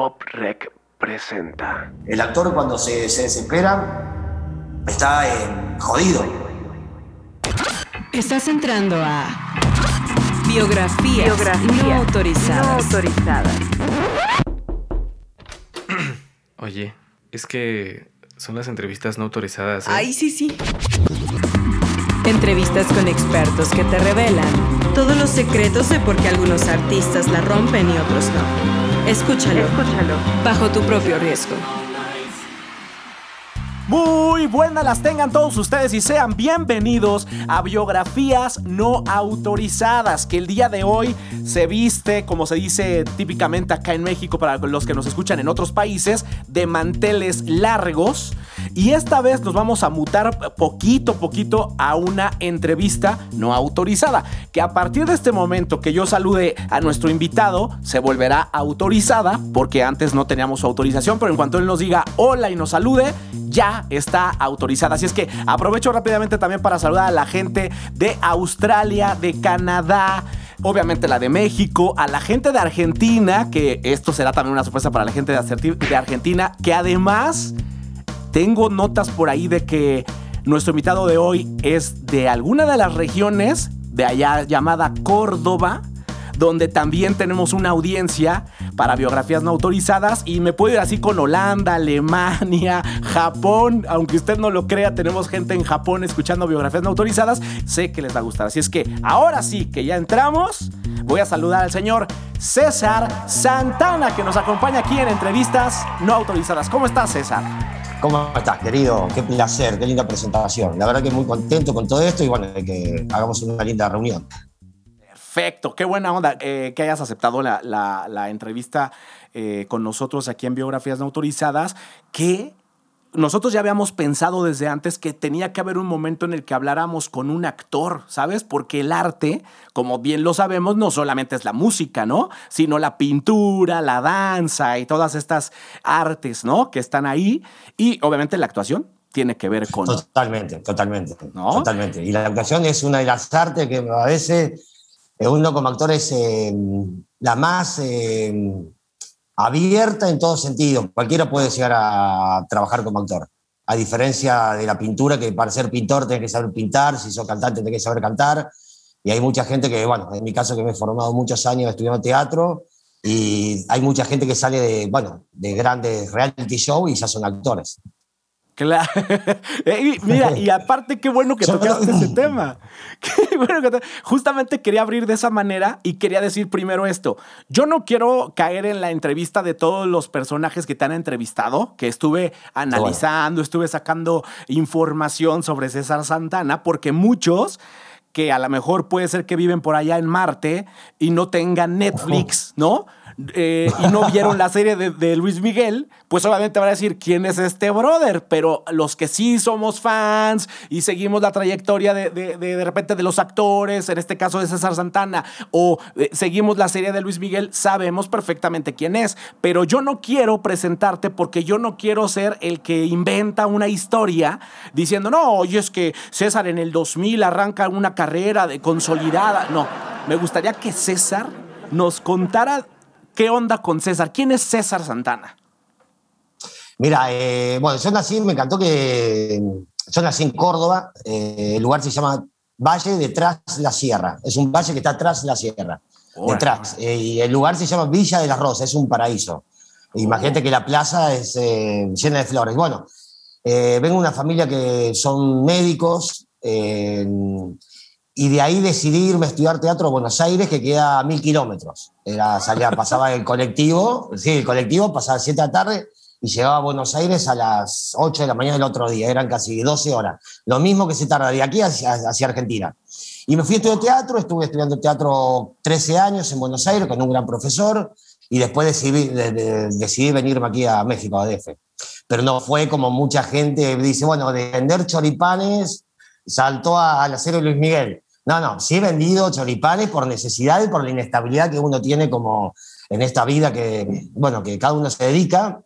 Pop Rec presenta. El actor cuando se, se desespera está eh, jodido. Estás entrando a biografías, no autorizadas. Oye, es que son las entrevistas no autorizadas. ¿eh? Ay, sí, sí. Entrevistas con expertos que te revelan todos los secretos de por qué algunos artistas la rompen y otros no. Escúchalo. Escúchalo. Bajo tu propio riesgo. Buenas las tengan todos ustedes y sean bienvenidos a Biografías No Autorizadas, que el día de hoy se viste, como se dice típicamente acá en México para los que nos escuchan en otros países, de manteles largos. Y esta vez nos vamos a mutar poquito a poquito a una entrevista no autorizada, que a partir de este momento que yo salude a nuestro invitado, se volverá autorizada, porque antes no teníamos su autorización, pero en cuanto él nos diga hola y nos salude, ya está autorizada. Así es que aprovecho rápidamente también para saludar a la gente de Australia, de Canadá, obviamente la de México, a la gente de Argentina, que esto será también una sorpresa para la gente de Argentina, que además tengo notas por ahí de que nuestro invitado de hoy es de alguna de las regiones de allá llamada Córdoba donde también tenemos una audiencia para biografías no autorizadas y me puedo ir así con Holanda, Alemania, Japón, aunque usted no lo crea, tenemos gente en Japón escuchando biografías no autorizadas, sé que les va a gustar. Así es que ahora sí que ya entramos, voy a saludar al señor César Santana que nos acompaña aquí en entrevistas no autorizadas. ¿Cómo estás, César? ¿Cómo estás, querido? Qué placer, qué linda presentación. La verdad que muy contento con todo esto y bueno, que hagamos una linda reunión. Perfecto, qué buena onda eh, que hayas aceptado la, entrevista eh, con nosotros aquí en Biografías No Autorizadas, que nosotros ya habíamos pensado desde antes que tenía que haber un momento en el que habláramos con un actor, ¿sabes? Porque el arte, como bien lo sabemos, no solamente es la música, ¿no? Sino la pintura, la danza y todas estas artes, ¿no? Que están ahí. Y obviamente la actuación tiene que ver con... Totalmente, totalmente. ¿no? Totalmente. Y la actuación es una de las artes que a veces uno como actor es eh, la más eh, abierta en todo sentido. Cualquiera puede llegar a trabajar como actor. A diferencia de la pintura, que para ser pintor tenés que saber pintar, si sos cantante tenés que saber cantar. Y hay mucha gente que, bueno, en mi caso que me he formado muchos años estudiando teatro, y hay mucha gente que sale de, bueno, de grandes reality show y ya son actores. Claro. mira, y aparte, qué bueno que tocaste ese tema. Qué bueno que Justamente quería abrir de esa manera y quería decir primero esto. Yo no quiero caer en la entrevista de todos los personajes que te han entrevistado, que estuve analizando, estuve sacando información sobre César Santana, porque muchos que a lo mejor puede ser que viven por allá en Marte y no tengan Netflix, ¿no? Eh, y no vieron la serie de, Luis Miguel, pues obviamente van a decir quién es este brother. Pero los que sí somos fans y seguimos la trayectoria de, de, repente de los actores, en este caso de César Santana, o eh, seguimos la serie de Luis Miguel, sabemos perfectamente quién es. Pero yo no quiero presentarte porque yo no quiero ser el que inventa una historia diciendo, no, oye, es que César en el 2000 arranca una carrera de consolidada. No, me gustaría que César nos contara ¿Qué onda con César? ¿Quién es César Santana? Mira, eh, bueno, yo nací, me encantó que yo nací en Córdoba, eh, el lugar se llama Valle detrás la Sierra, es un valle que está atrás de la sierra, detrás, eh, y el lugar se llama Villa de las Rosas, es un paraíso. Imagínate que la plaza es llena de flores. Bueno, vengo de una familia que son médicos, y de ahí decidí irme a estudiar teatro a Buenos Aires, que queda a mil kilómetros. Era, salía, pasaba el colectivo, sí, el colectivo pasaba a 7 de la tarde y llegaba a Buenos Aires a las 8 de la mañana del otro día, eran casi 12 horas. Lo mismo que se tarda de aquí hacia, hacia Argentina. Y me fui a estudiar teatro, estuve estudiando teatro 13 años en Buenos Aires con un gran profesor y después decidí, decidí venirme aquí a México, a DF. Pero no fue como mucha gente dice, bueno, de vender choripanes saltó a, la serie Luis Miguel. No, no, sí he vendido choripanes por necesidad y por la inestabilidad que uno tiene como en esta vida que, bueno, que cada uno se dedica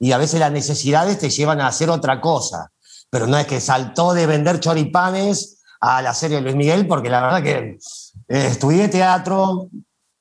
y a veces las necesidades te llevan a hacer otra cosa. Pero no es que saltó de vender choripanes a la serie Luis Miguel, porque la verdad que eh, estudié teatro,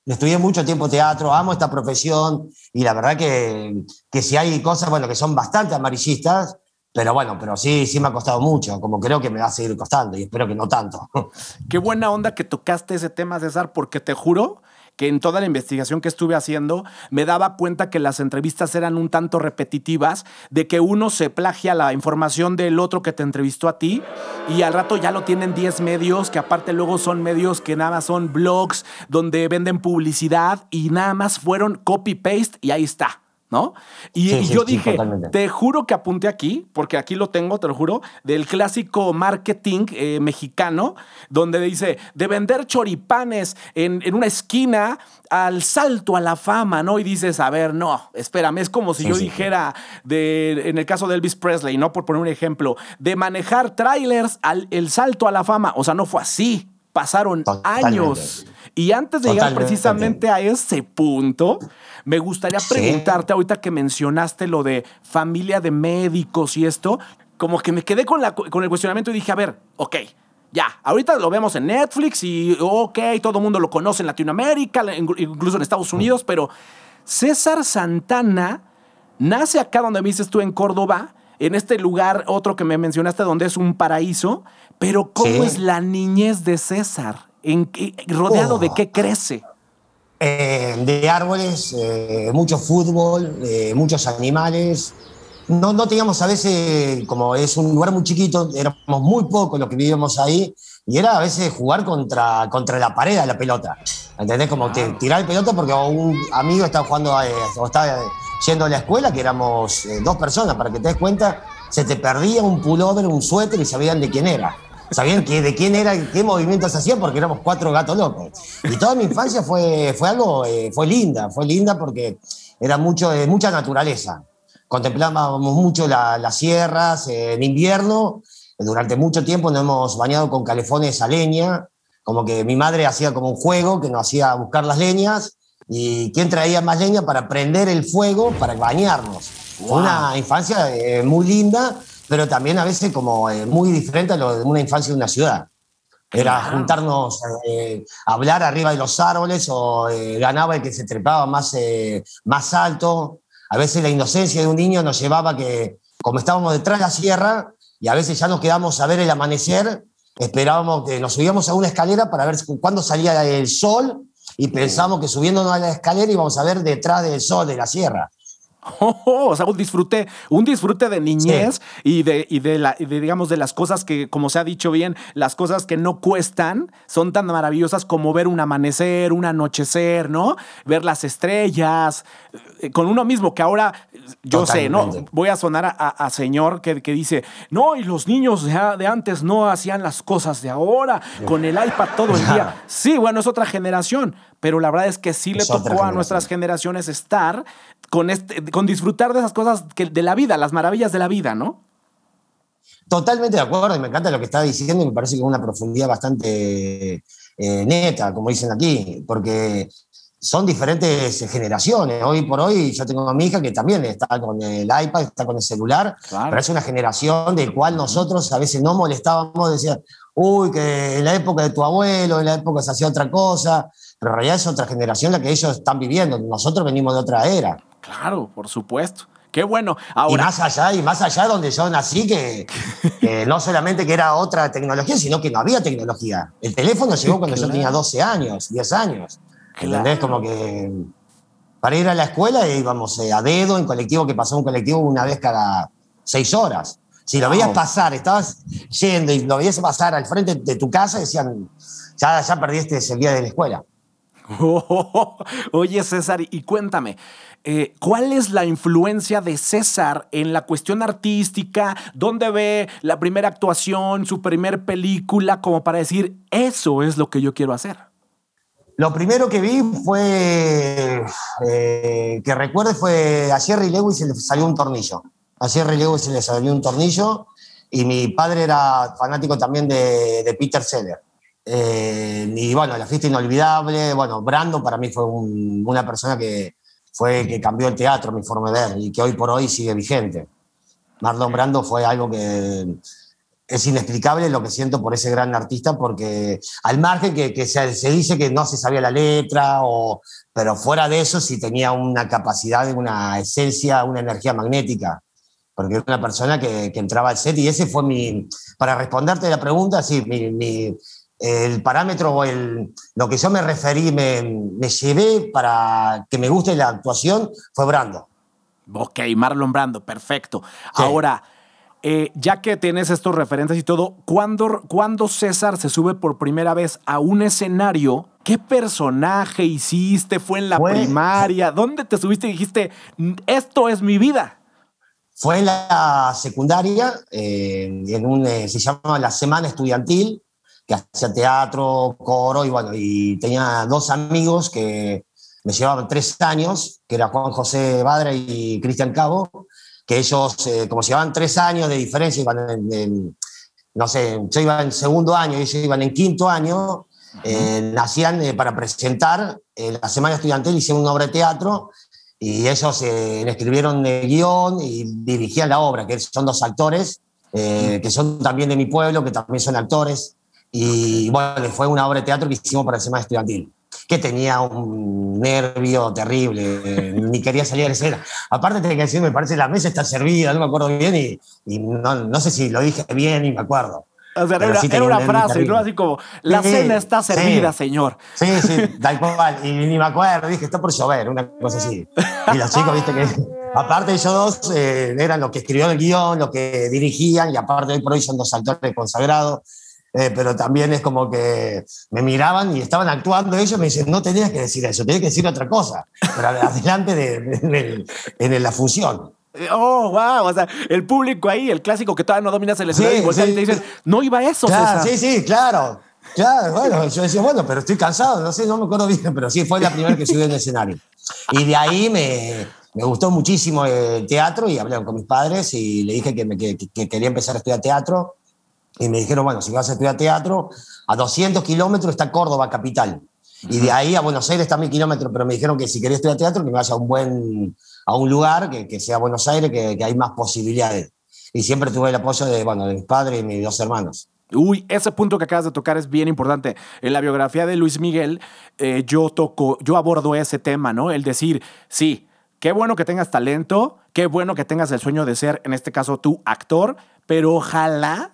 estudié mucho tiempo teatro, amo esta profesión y la verdad que, que si hay cosas, bueno, que son bastante amarillistas, pero bueno, pero sí, sí me ha costado mucho, como creo que me va a seguir costando y espero que no tanto. Qué buena onda que tocaste ese tema, César, porque te juro que en toda la investigación que estuve haciendo me daba cuenta que las entrevistas eran un tanto repetitivas, de que uno se plagia la información del otro que te entrevistó a ti y al rato ya lo tienen 10 medios, que aparte luego son medios que nada más son blogs donde venden publicidad y nada más fueron copy-paste y ahí está. ¿No? Y, yo dije, te juro que apunté aquí, porque aquí lo tengo, te lo juro, del clásico marketing eh, mexicano, donde dice, de vender choripanes en, una esquina al salto a la fama, ¿no? Y dices, a ver, no, espérame, es como si yo dijera, de, en el caso de Elvis Presley, ¿no? Por poner un ejemplo, de manejar trailers al el salto a la fama, o sea, no fue así, pasaron años. Y antes de llegar precisamente a ese punto, me gustaría preguntarte ahorita que mencionaste lo de familia de médicos y esto, como que me quedé con, la, con el cuestionamiento y dije, a ver, ok, ya, ahorita lo vemos en Netflix y ok, todo el mundo lo conoce en Latinoamérica, incluso en Estados Unidos, pero César Santana nace acá donde me dices tú en Córdoba, en este lugar, otro que me mencionaste, donde es un paraíso, pero ¿cómo es la niñez de César? ¿En ¿Rodeado de oh. qué crece? Eh, de árboles, eh, mucho fútbol, eh, muchos animales. No, no teníamos a veces, como es un lugar muy chiquito, éramos muy pocos los que vivíamos ahí, y era a veces jugar contra, contra la pared a la pelota. ¿Entendés? Como tirar el pelota porque un amigo estaba jugando, o estaba yendo a la escuela, que éramos dos personas, para que te des cuenta, se te perdía un pullover, un suéter y sabían de quién era sabían que, de quién era, qué movimientos hacían porque éramos cuatro gatos locos. Y toda mi infancia fue, fue algo, eh, fue linda, fue linda porque era mucho, de mucha naturaleza. Contemplábamos mucho las sierras en invierno. Durante mucho tiempo nos hemos bañado con calefones a leña, como que mi madre hacía como un juego que nos hacía buscar las leñas y quién traía más leña para prender el fuego para bañarnos. Una infancia eh, muy linda pero también a veces como eh, muy diferente a lo de una infancia de una ciudad. Era juntarnos, eh, hablar arriba de los árboles o eh, ganaba el que se trepaba más, más alto. A veces la inocencia de un niño nos llevaba que, como estábamos detrás de la sierra y a veces ya nos quedamos a ver el amanecer, esperábamos que nos subíamos a una escalera para ver cuándo salía el sol y pensábamos que subiéndonos a la escalera íbamos a ver detrás del sol de la sierra. o sea, un disfrute, un disfrute de niñez y, de, y de, la, digamos, de las cosas que, como se ha dicho bien, las cosas que no cuestan son tan maravillosas como ver un amanecer, un anochecer, ¿no? Ver las estrellas, eh, con uno mismo, que ahora, yo sé, ¿no? Voy a sonar a, señor que, que, dice, no, y los niños de, antes no hacían las cosas de ahora, con el iPad todo el día. Sí, bueno, es otra generación, pero la verdad es que sí le tocó a nuestras generaciones estar con, este, con disfrutar de esas cosas que, de la vida, las maravillas de la vida, ¿no? Totalmente de acuerdo y me encanta lo que está diciendo y me parece que es una profundidad bastante eh, neta, como dicen aquí, porque son diferentes generaciones. Hoy por hoy yo tengo a mi hija que también está con el iPad, está con el celular, pero es una generación de cual nosotros a veces no molestábamos, decía, uy, que en la época de tu abuelo, en la época se hacía otra cosa, pero en realidad es otra generación la que ellos están viviendo. Nosotros venimos de otra era. Claro, por supuesto. Qué bueno. Ahora, y más allá, y más allá donde yo nací, que, no solamente que era otra tecnología, sino que no había tecnología. El teléfono llegó cuando yo tenía 12 años, 10 años. ¿Entendés? Como que para ir a la escuela íbamos eh, a dedo, en colectivo, que pasó un colectivo una vez cada seis horas. Si lo veías pasar, estabas yendo y lo veías pasar al frente de tu casa, decían, ya, ya perdiste el día de la escuela. oye, César, y cuéntame, eh, ¿cuál es la influencia de César en la cuestión artística? ¿Dónde ve la primera actuación, su primer película, como para decir, eso es lo que yo quiero hacer? Lo primero que vi fue, eh, que recuerde, fue a Jerry Lewis se le salió un tornillo. A Jerry Lewis se le salió un tornillo y mi padre era fanático también de, Peter Seller. Eh, y bueno, la fiesta inolvidable, bueno, Brando para mí fue una persona que, fue que cambió el teatro, mi forma de ver, y que hoy por hoy sigue vigente. Marlon Brando fue algo que es inexplicable lo que siento por ese gran artista, porque al margen que, se, dice que no se sabía la letra, o, pero fuera de eso sí tenía una capacidad, una esencia, una energía magnética, porque era una persona que, entraba al set y ese fue mi, para responderte la pregunta, sí, el parámetro o el, lo que yo me referí, me, me llevé para que me guste la actuación fue Brando. Ok, Marlon Brando, perfecto. Ahora, eh, ya que tienes estos referentes y todo, ¿cuándo, César se sube por primera vez a un escenario? ¿Qué personaje hiciste? ¿Fue en la primaria? ¿Dónde te subiste y dijiste, esto es mi vida? Fue en la secundaria, eh, en un, eh, se llama la Semana Estudiantil, que hacía teatro, coro, y bueno, y tenía dos amigos que me llevaban tres años, que era Juan José Badra y Cristian Cabo, que ellos, eh, como se llevaban tres años de diferencia, iban en, no sé, yo iba en segundo año y ellos iban en quinto año, eh, nacían eh, para presentar la Semana Estudiantil, hicieron una obra de teatro y ellos escribieron el guion y dirigían la obra, que son dos actores, que son también de mi pueblo, que también son actores. Y bueno, fue una obra de teatro que hicimos para la Semana Estudiantil que tenía un nervio terrible, ni quería salir la escena. Aparte tenía que decir, me parece la mesa está servida, no me acuerdo bien y, no, sé si lo dije bien y me acuerdo. O sea, era, una frase, ¿no? Así como, la cena está servida, señor. Sí, sí, tal cual. Y ni me acuerdo, dije, está por llover, una cosa así. Y los chicos, viste que, aparte ellos dos, eh, eran los que escribieron el guion, los que dirigían, y aparte hoy por hoy son dos actores consagrados. Eh, pero también es como que me miraban y estaban actuando ellos, me dicen, no tenías que decir eso, tenías que decir otra cosa, pero adelante de, en la función. Oh, wow, o sea, el público ahí, el clásico que todavía no dominas el escenario, y te dicen, no iba eso, claro, Sí, sí, claro. Claro, bueno, yo decía, bueno, pero estoy cansado, no sé, no me acuerdo bien, pero sí, fue la primera que subí en el escenario. Y de ahí me, me, gustó muchísimo el teatro y hablé con mis padres y le dije que, me, que, que quería empezar a estudiar teatro y me dijeron, bueno, si vas a estudiar teatro, a 200 kilómetros está Córdoba, capital. Y de ahí a Buenos Aires está 1000 kilómetros, pero me dijeron que si quería estudiar teatro, que me vaya a un buen a un lugar que, que sea Buenos Aires, que, que, hay más posibilidades. Y siempre tuve el apoyo de, bueno, de mis padres y mis dos hermanos. Uy, ese punto que acabas de tocar es bien importante. En la biografía de Luis Miguel, eh, yo toco, yo abordo ese tema, ¿no? El decir, sí, qué bueno que tengas talento, qué bueno que tengas el sueño de ser, en este caso, tú actor, pero ojalá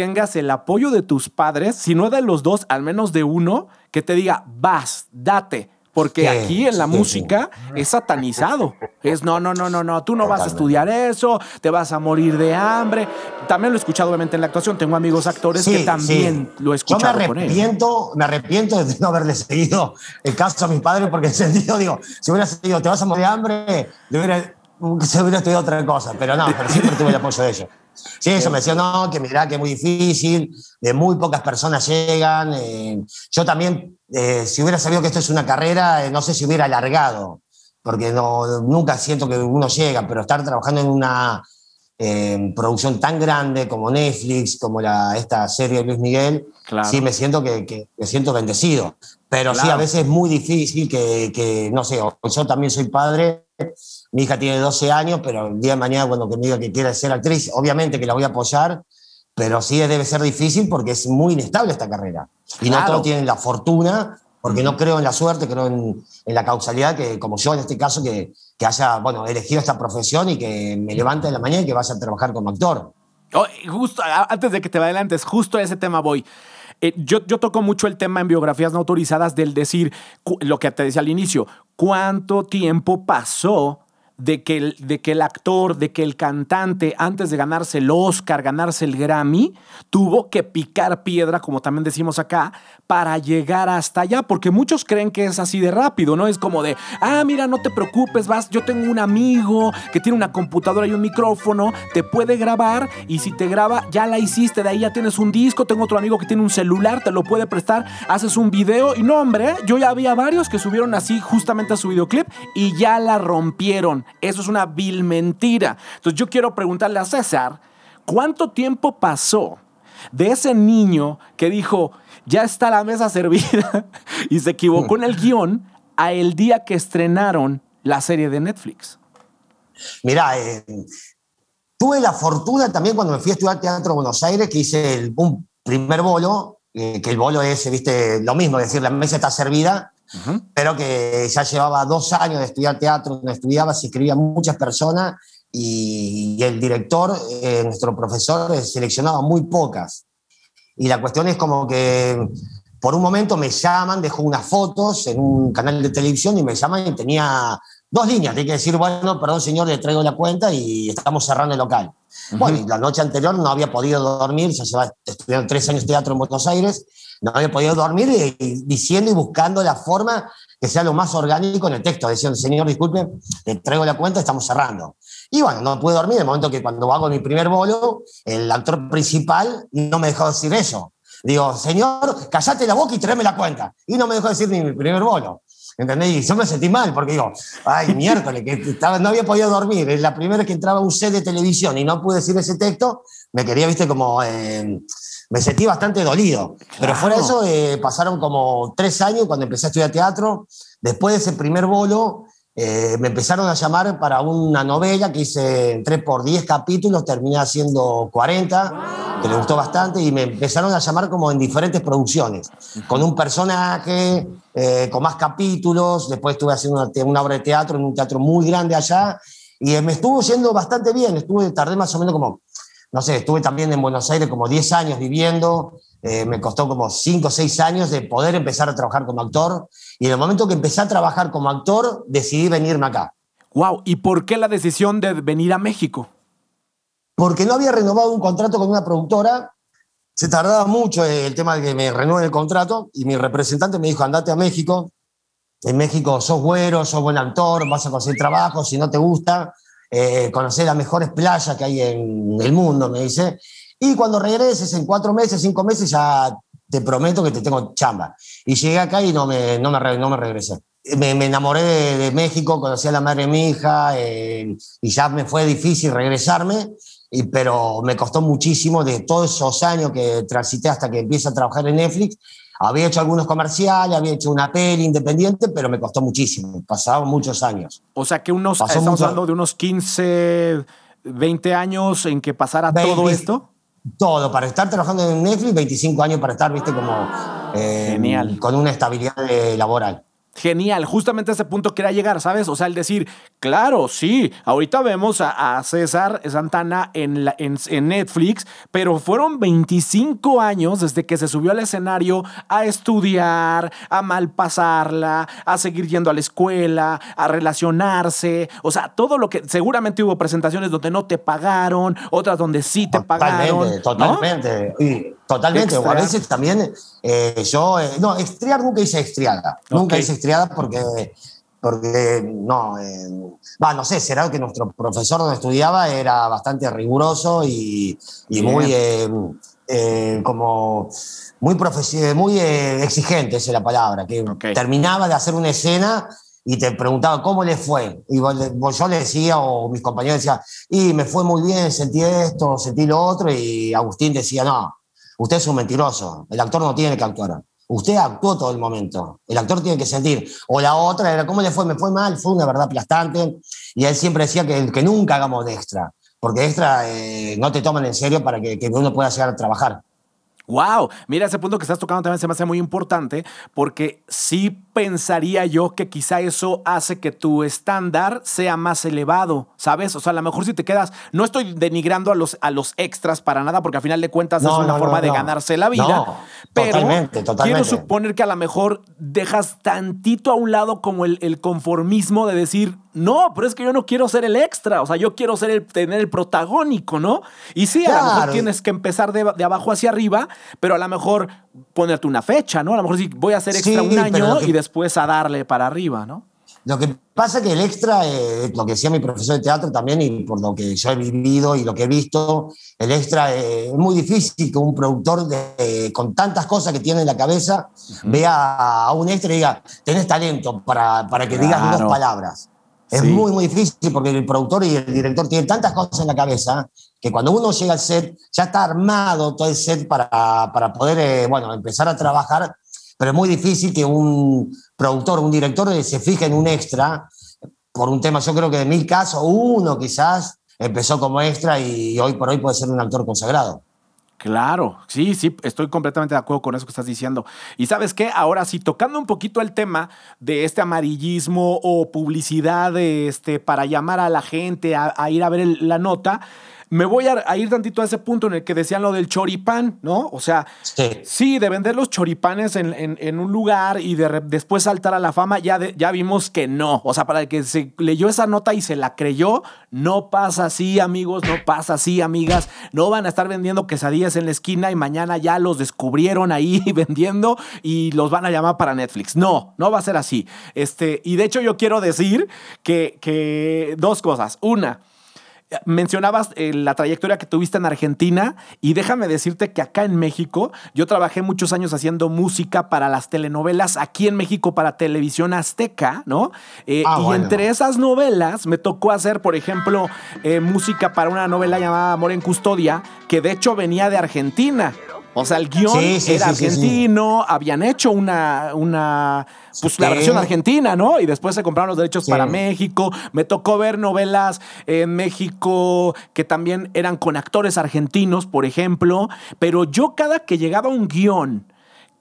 tengas el apoyo de tus padres, si no de los dos, al menos de uno, que te diga, vas, date. Porque aquí en la música es satanizado. Es no, no, no, no, no, tú no vas a estudiar eso, te vas a morir de hambre. También lo he escuchado obviamente en la actuación. Tengo amigos actores que también lo he escuchado. Yo me arrepiento, me arrepiento de no haberle seguido el caso a mis padres porque en sentido digo, si hubiera seguido, te vas a morir de hambre, hubiera, se hubiera estudiado otra cosa. Pero no, pero siempre tuve el apoyo de ellos. Sí, eso me decía, no, que mirá que es muy difícil, de muy pocas personas llegan. Eh, yo también, eh, si hubiera sabido que esto es una carrera, eh, no sé si hubiera alargado, porque no, nunca siento que uno llega, pero estar trabajando en una producción tan grande como Netflix, como la, esta serie de Luis Miguel, sí me siento que, me siento bendecido. Pero sí, a veces es muy difícil que, que, no sé, yo también soy padre mi hija tiene 12 años, pero el día de mañana cuando me diga que quiera ser actriz, obviamente que la voy a apoyar, pero sí debe ser difícil porque es muy inestable esta carrera. Y no todos tienen la fortuna, porque no creo en la suerte, creo en, la causalidad, que como yo en este caso, que, que, haya bueno, elegido esta profesión y que me levante de la mañana y que vaya a trabajar como actor. Oh, justo, antes de que te adelantes, justo a ese tema voy. Eh, yo, yo, toco mucho el tema en biografías no autorizadas del decir, lo que te decía al inicio, cuánto tiempo pasó de que, el, de que el actor, de que el cantante, antes de ganarse el Oscar, ganarse el Grammy, tuvo que picar piedra, como también decimos acá, para llegar hasta allá, porque muchos creen que es así de rápido, ¿no? Es como de, ah, mira, no te preocupes, vas, yo tengo un amigo que tiene una computadora y un micrófono, te puede grabar y si te graba, ya la hiciste, de ahí ya tienes un disco, tengo otro amigo que tiene un celular, te lo puede prestar, haces un video y no, hombre, yo ya había varios que subieron así justamente a su videoclip y ya la rompieron. Eso es una vil mentira. Entonces yo quiero preguntarle a César, ¿cuánto tiempo pasó de ese niño que dijo, ya está la mesa servida y se equivocó en el guion a el día que estrenaron la serie de Netflix? Mira, eh, tuve la fortuna también cuando me fui a estudiar teatro en Buenos Aires, que hice el, un primer bolo, eh, que el bolo es, viste, lo mismo, es decir, la mesa está servida, pero que ya llevaba dos años de estudiar teatro, donde estudiaba, se escribían muchas personas y, el director, eh, nuestro profesor, seleccionaba muy pocas. Y la cuestión es como que por un momento me llaman, dejo unas fotos en un canal de televisión y me llaman y tenía dos líneas. Tenía que decir, bueno, perdón señor, le traigo la cuenta y estamos cerrando el local. Bueno, y la noche anterior no había podido dormir, ya llevaba estudiando tres años teatro en Buenos Aires, no había podido dormir y, diciendo y buscando la forma que sea lo más orgánico en el texto, diciendo, señor, disculpe, le traigo la cuenta, estamos cerrando. Y bueno, no pude dormir, en el momento que cuando hago mi primer bolo, el actor principal no me dejó decir eso. Digo, señor, callate la boca y tráeme la cuenta. Y no me dejó decir ni mi primer bolo. ¿Entendés? Y yo me sentí mal porque digo, ay, miércoles, que estaba, no había podido dormir. Es la primera vez que entraba un set de televisión y no pude decir ese texto, me quería, viste, como. Eh, me sentí bastante dolido. Pero fuera de eso, eh, pasaron como tres años cuando empecé a estudiar teatro. Después de ese primer bolo, eh, me empezaron a llamar para una novela que hice, entré por 10 capítulos, terminé haciendo 40, que le gustó bastante, y me empezaron a llamar como en diferentes producciones, con un personaje, eh, con más capítulos, después estuve haciendo una, una, obra de teatro en un teatro muy grande allá, y me estuvo yendo bastante bien, estuve, tardé más o menos como, no sé, estuve también en Buenos Aires como 10 años viviendo, eh, me costó como 5 o 6 años de poder empezar a trabajar como actor. Y en el momento que empecé a trabajar como actor, decidí venirme acá. Wow, ¿y por qué la decisión de venir a México? Porque no había renovado un contrato con una productora. Se tardaba mucho el tema de que me renueven el contrato y mi representante me dijo, andate a México. En México sos güero, sos buen actor, vas a conseguir trabajo, si no te gusta, eh, conocer las mejores playas que hay en el mundo, me dice. Y cuando regreses en cuatro meses, cinco meses, ya te prometo que te tengo chamba. Y llegué acá y no me, no me, no me regresé. Me, enamoré de, México, conocí a la madre de mi hija eh, y ya me fue difícil regresarme, y, pero me costó muchísimo de todos esos años que transité hasta que empiezo a trabajar en Netflix. Había hecho algunos comerciales, había hecho una peli independiente, pero me costó muchísimo. Pasaron muchos años. O sea que unos, estamos hablando de unos 15, 20 años en que pasara todo esto todo, para estar trabajando en Netflix, 25 años para estar, viste, como eh, Genial. con una estabilidad laboral. Genial, justamente a ese punto quería llegar, ¿sabes? O sea, el decir, claro, sí, ahorita vemos a, César Santana en, en, Netflix, pero fueron 25 años desde que se subió al escenario a estudiar, a malpasarla, a seguir yendo a la escuela, a relacionarse, o sea, todo lo que seguramente hubo presentaciones donde no te pagaron, otras donde sí te pagaron. Totalmente, Totalmente, o a veces también eh, yo, eh, no, estriar nunca hice estriada, nunca hice estriada porque, porque no, eh, no sé, será que nuestro profesor donde estudiaba era bastante riguroso y, y muy, como, muy, muy exigente, esa es la palabra, que terminaba de hacer una escena y te preguntaba cómo le fue. Y yo le decía, o mis compañeros decían, y me fue muy bien, sentí esto, sentí lo otro, y Agustín decía, no, Usted es un mentiroso. El actor no tiene que actuar. Usted actuó todo el momento. El actor tiene que sentir. O la otra era, ¿cómo le fue? Me fue mal, fue una verdad aplastante. Y él siempre decía que, que nunca hagamos de extra, porque extra eh, no te toman en serio para que, que uno pueda llegar a trabajar. Wow, mira ese punto que estás tocando también se me hace muy importante porque sí pensaría yo que quizá eso hace que tu estándar sea más elevado, ¿sabes? O sea, a lo mejor si te quedas, no estoy denigrando a los, a los extras para nada porque al final de cuentas es una forma de ganarse la vida, pero totalmente, totalmente. quiero suponer que a lo mejor dejas tantito a un lado como el, el conformismo de decir, no, pero es que yo no quiero ser el extra, o sea, yo quiero ser el, tener el protagónico, ¿no? Y sí, a lo mejor tienes que empezar de, abajo hacia arriba, pero a lo mejor ponerte una fecha, ¿no? A lo mejor sí voy a hacer extra un año y después a darle para arriba, ¿no? Lo que pasa es que el extra, eh, lo que decía mi profesor de teatro también, y por lo que yo he vivido y lo que he visto, el extra eh, es muy difícil que un productor de, con tantas cosas que tiene en la cabeza vea a un extra y diga, tenés talento para, para que digas dos palabras. Es muy, muy difícil porque el productor y el director tienen tantas cosas en la cabeza que cuando uno llega al set ya está armado todo el set para, para poder eh, bueno, empezar a trabajar, pero es muy difícil que un productor, un director se fije en un extra por un tema, yo creo que de mil casos, uno quizás empezó como extra y hoy por hoy puede ser un actor consagrado. Claro, sí, sí, estoy completamente de acuerdo con eso que estás diciendo. Y sabes qué, ahora sí, tocando un poquito el tema de este amarillismo o publicidad este, para llamar a la gente a, ir a ver la nota, me voy a, ir tantito a ese punto en el que decían lo del choripán, ¿no? O sea, sí, de vender los choripanes en, un lugar y de después saltar a la fama, ya, ya vimos que no. O sea, para el que se leyó esa nota y se la creyó, no pasa así, amigos, no pasa así, amigas. No van a estar vendiendo quesadillas en la esquina y mañana ya los descubrieron ahí vendiendo y los van a llamar para Netflix. No, no va a ser así. Este, y de hecho yo quiero decir que, que dos cosas. Una, mencionabas eh, la trayectoria que tuviste en Argentina y déjame decirte que acá en México yo trabajé muchos años haciendo música para las telenovelas aquí en México para televisión azteca, ¿no? Eh, ah, y entre esas novelas me tocó hacer, por ejemplo, eh, música para una novela llamada Amor en Custodia, que de hecho venía de Argentina. O sea, el guion era argentino, habían hecho una, una pues la versión argentina, ¿no? Y después se compraron los derechos para México. Me tocó ver novelas en México que también eran con actores argentinos, por ejemplo. Pero yo cada que llegaba un guion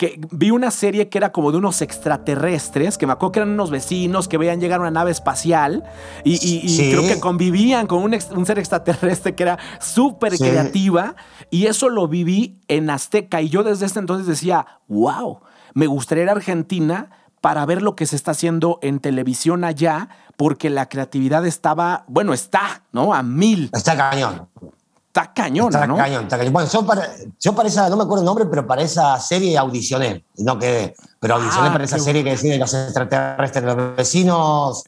que vi una serie que era como de unos extraterrestres, que me acuerdo que eran unos vecinos que veían llegar una nave espacial y, creo que convivían con un, ser extraterrestre que era súper creativa y eso lo viví en Azteca y yo desde ese entonces decía, wow, me gustaría ir a Argentina para ver lo que se está haciendo en televisión allá, porque la creatividad estaba, bueno, está, ¿no? A mil. Está cañón. Está cañón, ¿no? Cañón, está cañón. Bueno, yo para, yo para esa, no me acuerdo el nombre, pero para esa serie audicioné. No quedé, pero audicioné ah, para esa serie que decía los extraterrestres, los vecinos.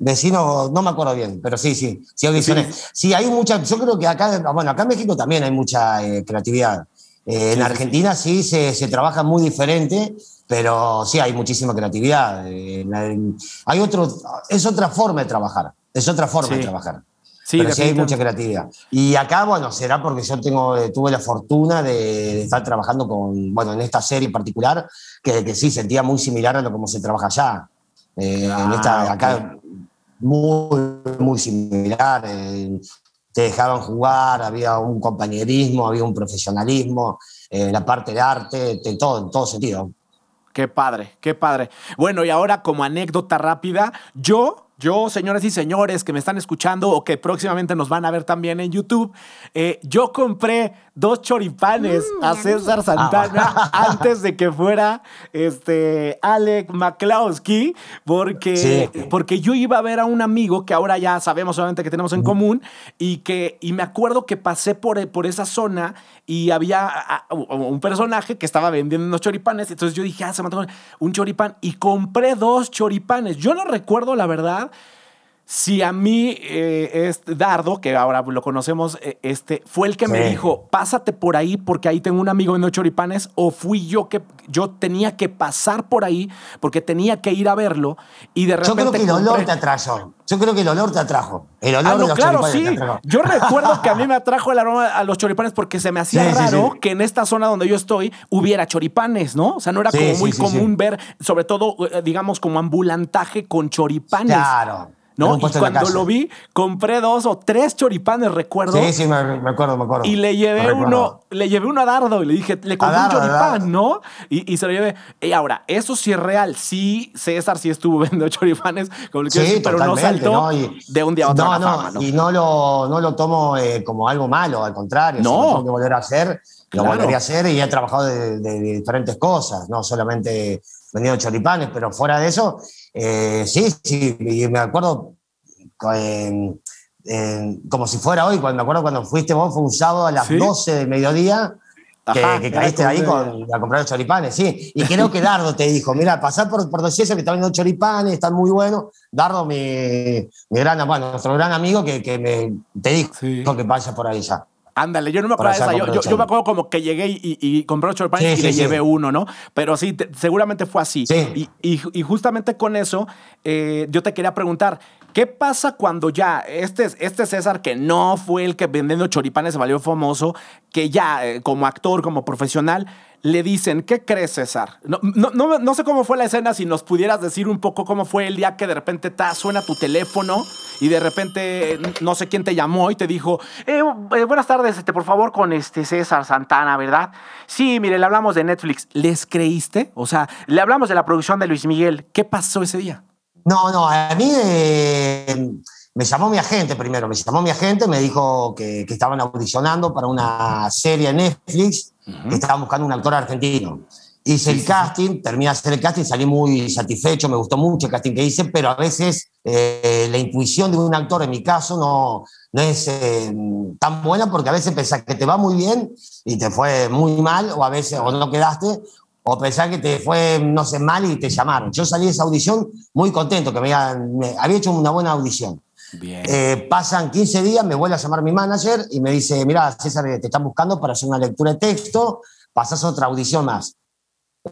Vecinos, no me acuerdo bien, pero sí, sí, sí audicioné. Sí, hay mucha, yo creo que acá, bueno, acá en México también hay mucha eh, creatividad. Eh, en Argentina sí, se, se, trabaja muy diferente, pero sí hay muchísima creatividad. Eh, hay otro, es otra forma de trabajar, es otra forma de trabajar. Sí, pero sí hay mucha creatividad. Y acá, bueno, será porque yo tengo, eh, tuve la fortuna de, estar trabajando con, bueno, en esta serie en particular, que, que sí sentía muy similar a lo como se trabaja allá. Eh, en ah, esta, acá, muy, muy similar. Eh, te dejaban jugar, había un compañerismo, había un profesionalismo, la parte de arte, de todo, en todo sentido. Qué padre, qué padre. Bueno, y ahora como anécdota rápida, yo yo, señoras y señores que me están escuchando o que próximamente nos van a ver también en YouTube, eh, yo compré dos choripanes mm, a César Santana ah. antes de que fuera este Alec McClowski, porque, porque yo iba a ver a un amigo que ahora ya sabemos solamente que tenemos en común y que y me acuerdo que pasé por, por esa zona y había un personaje que estaba vendiendo unos choripanes, entonces yo dije, ah, se me un choripán y compré dos choripanes. Yo no recuerdo la verdad si a mí eh, este Dardo, que ahora lo conocemos, eh, este, fue el que me dijo, pásate por ahí porque ahí tengo un amigo en choripanes, o fui yo que yo tenía que pasar por ahí porque tenía que ir a verlo y de repente... Yo creo que el olor te atrajo. Yo creo que el olor te atrajo. El olor ah, de los claro, sí. Yo recuerdo que a mí me atrajo el aroma a los choripanes porque se me hacía raro que en esta zona donde yo estoy hubiera choripanes, ¿no? O sea, no era como muy común ver, sobre todo, eh, digamos, como ambulantaje con choripanes. Claro. ¿No? Y cuando lo vi, compré dos o tres choripanes, recuerdo. Sí, sí, me, acuerdo, me acuerdo. Y le llevé uno, le llevé uno a Dardo y le dije, le compré un choripán, ¿no? Y, se lo llevé. Y ahora, eso sí es real. Sí, César sí estuvo vendiendo choripanes, como sí, pero no saltó de un día a otro no, no, ¿no? Y no lo, no lo tomo eh, como algo malo, al contrario. No. Si lo tengo que volver a hacer, lo volvería a hacer y he trabajado de, de diferentes cosas, no solamente vendiendo choripanes, pero fuera de eso, eh, sí, sí, y me acuerdo como si fuera hoy, cuando me acuerdo cuando fuiste vos, fue un sábado a las 12 de mediodía. que, caíste ahí con, a comprar los choripanes, sí. Y creo que Dardo te dijo, mira, pasar por, por Dos que está vendiendo choripanes, están muy buenos. Dardo, mi, mi gran, bueno, nuestro gran amigo, que, que me, te dijo que vaya por ahí ya. Ándale, yo no me acuerdo de esa. Yo, me acuerdo como que llegué y, y, compré ocho panes y le llevé uno, ¿no? Pero sí, seguramente fue así. Y, y, justamente con eso, eh, yo te quería preguntar, ¿Qué pasa cuando ya este, este César, que no fue el que vendiendo choripanes se valió famoso, que ya eh, como actor, como profesional, le dicen, ¿qué crees, César? No, no, no, no, sé cómo fue la escena, si nos pudieras decir un poco cómo fue el día que de repente ta, suena tu teléfono y de repente no sé quién te llamó y te dijo, eh, eh, buenas tardes, este, por favor, con este César Santana, ¿verdad? Sí, mire, le hablamos de Netflix. ¿Les creíste? O sea, le hablamos de la producción de Luis Miguel. ¿Qué pasó ese día? No, no, a mí eh, me llamó mi agente primero, me llamó mi agente, me dijo que, que estaban audicionando para una serie en Netflix, que estaban buscando un actor argentino. Hice el casting, terminé de hacer el casting, salí muy satisfecho, me gustó mucho el casting que hice, pero a veces eh, la intuición de un actor, en mi caso, no, no es eh, tan buena porque a veces pensás que te va muy bien y te fue muy mal, o a veces o no quedaste, o pensás que te fue, no sé, mal y te llamaron. Yo salí de esa audición muy contento, que me, había hecho una buena audición. Bien. Eh, pasan 15 días, me vuelve a llamar mi manager y me dice, mira, César, te están buscando para hacer una lectura de texto, pasas otra audición más.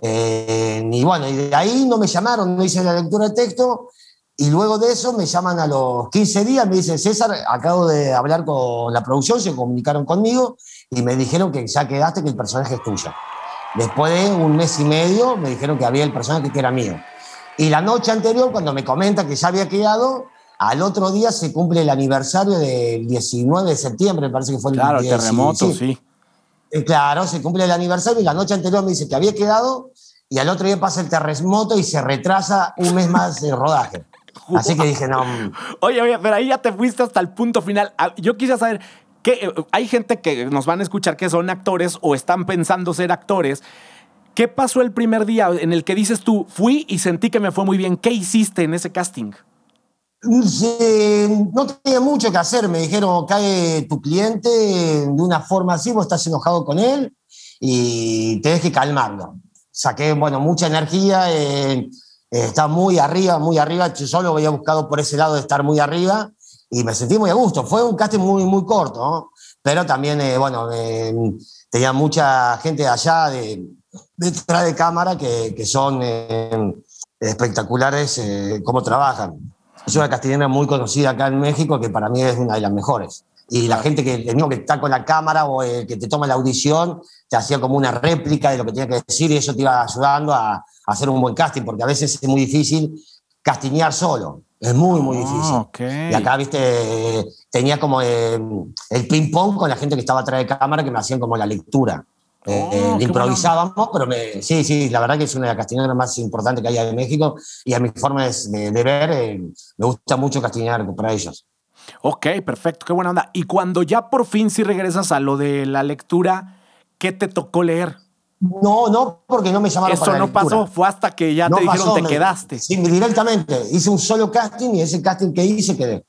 Eh, y bueno, y de ahí no me llamaron, no hice la lectura de texto, y luego de eso me llaman a los 15 días, me dicen, César, acabo de hablar con la producción, se comunicaron conmigo y me dijeron que ya quedaste, que el personaje es tuyo. Después de un mes y medio me dijeron que había el personaje que era mío. Y la noche anterior, cuando me comenta que ya había quedado, al otro día se cumple el aniversario del 19 de septiembre, me parece que fue el Claro, el 10, terremoto, sí. Eh, Claro, se cumple el aniversario y la noche anterior me dice que había quedado y al otro día pasa el terremoto y se retrasa un mes más el rodaje. Así que dije, no, mm, Oye, oye, pero ahí ya te fuiste hasta el punto final. Ah, Yo quisiera saber, eh, hay gente que nos van a escuchar que son actores o están pensando ser actores. ¿Qué pasó el primer día en el que dices tú, fui y sentí que me fue muy bien? ¿Qué hiciste en ese casting? se- no tenía mucho que hacer. Me dijeron, cae tu cliente de una forma así, vos estás enojado con él y tenés que calmarlo. Saqué, bueno, mucha energía, eh, eh, está muy arriba, muy arriba. Yo solo había buscado por ese lado de estar muy arriba y me sentí muy a gusto. Fue un casting muy, muy corto, ¿no? pero también, eh, bueno, eh, tenía mucha gente allá, de, detrás de cámara, que, que son eh, espectaculares eh, cómo trabajan. Es una castellana muy conocida acá en México que para mí es una de las mejores. Y la gente que, mismo que está con la cámara o el que te toma la audición te hacía como una réplica de lo que tenía que decir y eso te iba ayudando a, a hacer un buen casting, porque a veces es muy difícil castinear solo. Es muy, muy difícil. Ah, ok. Y acá, viste, tenía como eh, el ping-pong con la gente que estaba atrás de cámara que me hacían como la lectura. Eh, Oh, eh, improvisábamos, pero me- sí, sí, la verdad que es una de las castineras más importantes que hay en México y a mi forma de, de- ver, eh, me gusta mucho castinear para ellos. Ok, perfecto, qué buena onda. Y cuando ya por fin sí regresas a lo de la lectura, ¿qué te tocó leer? No, no, porque no me llamaron Eso para no pasó, fue hasta que ya No te dijeron te me- quedaste. Sí, directamente. Hice un solo casting y ese casting que hice quedé.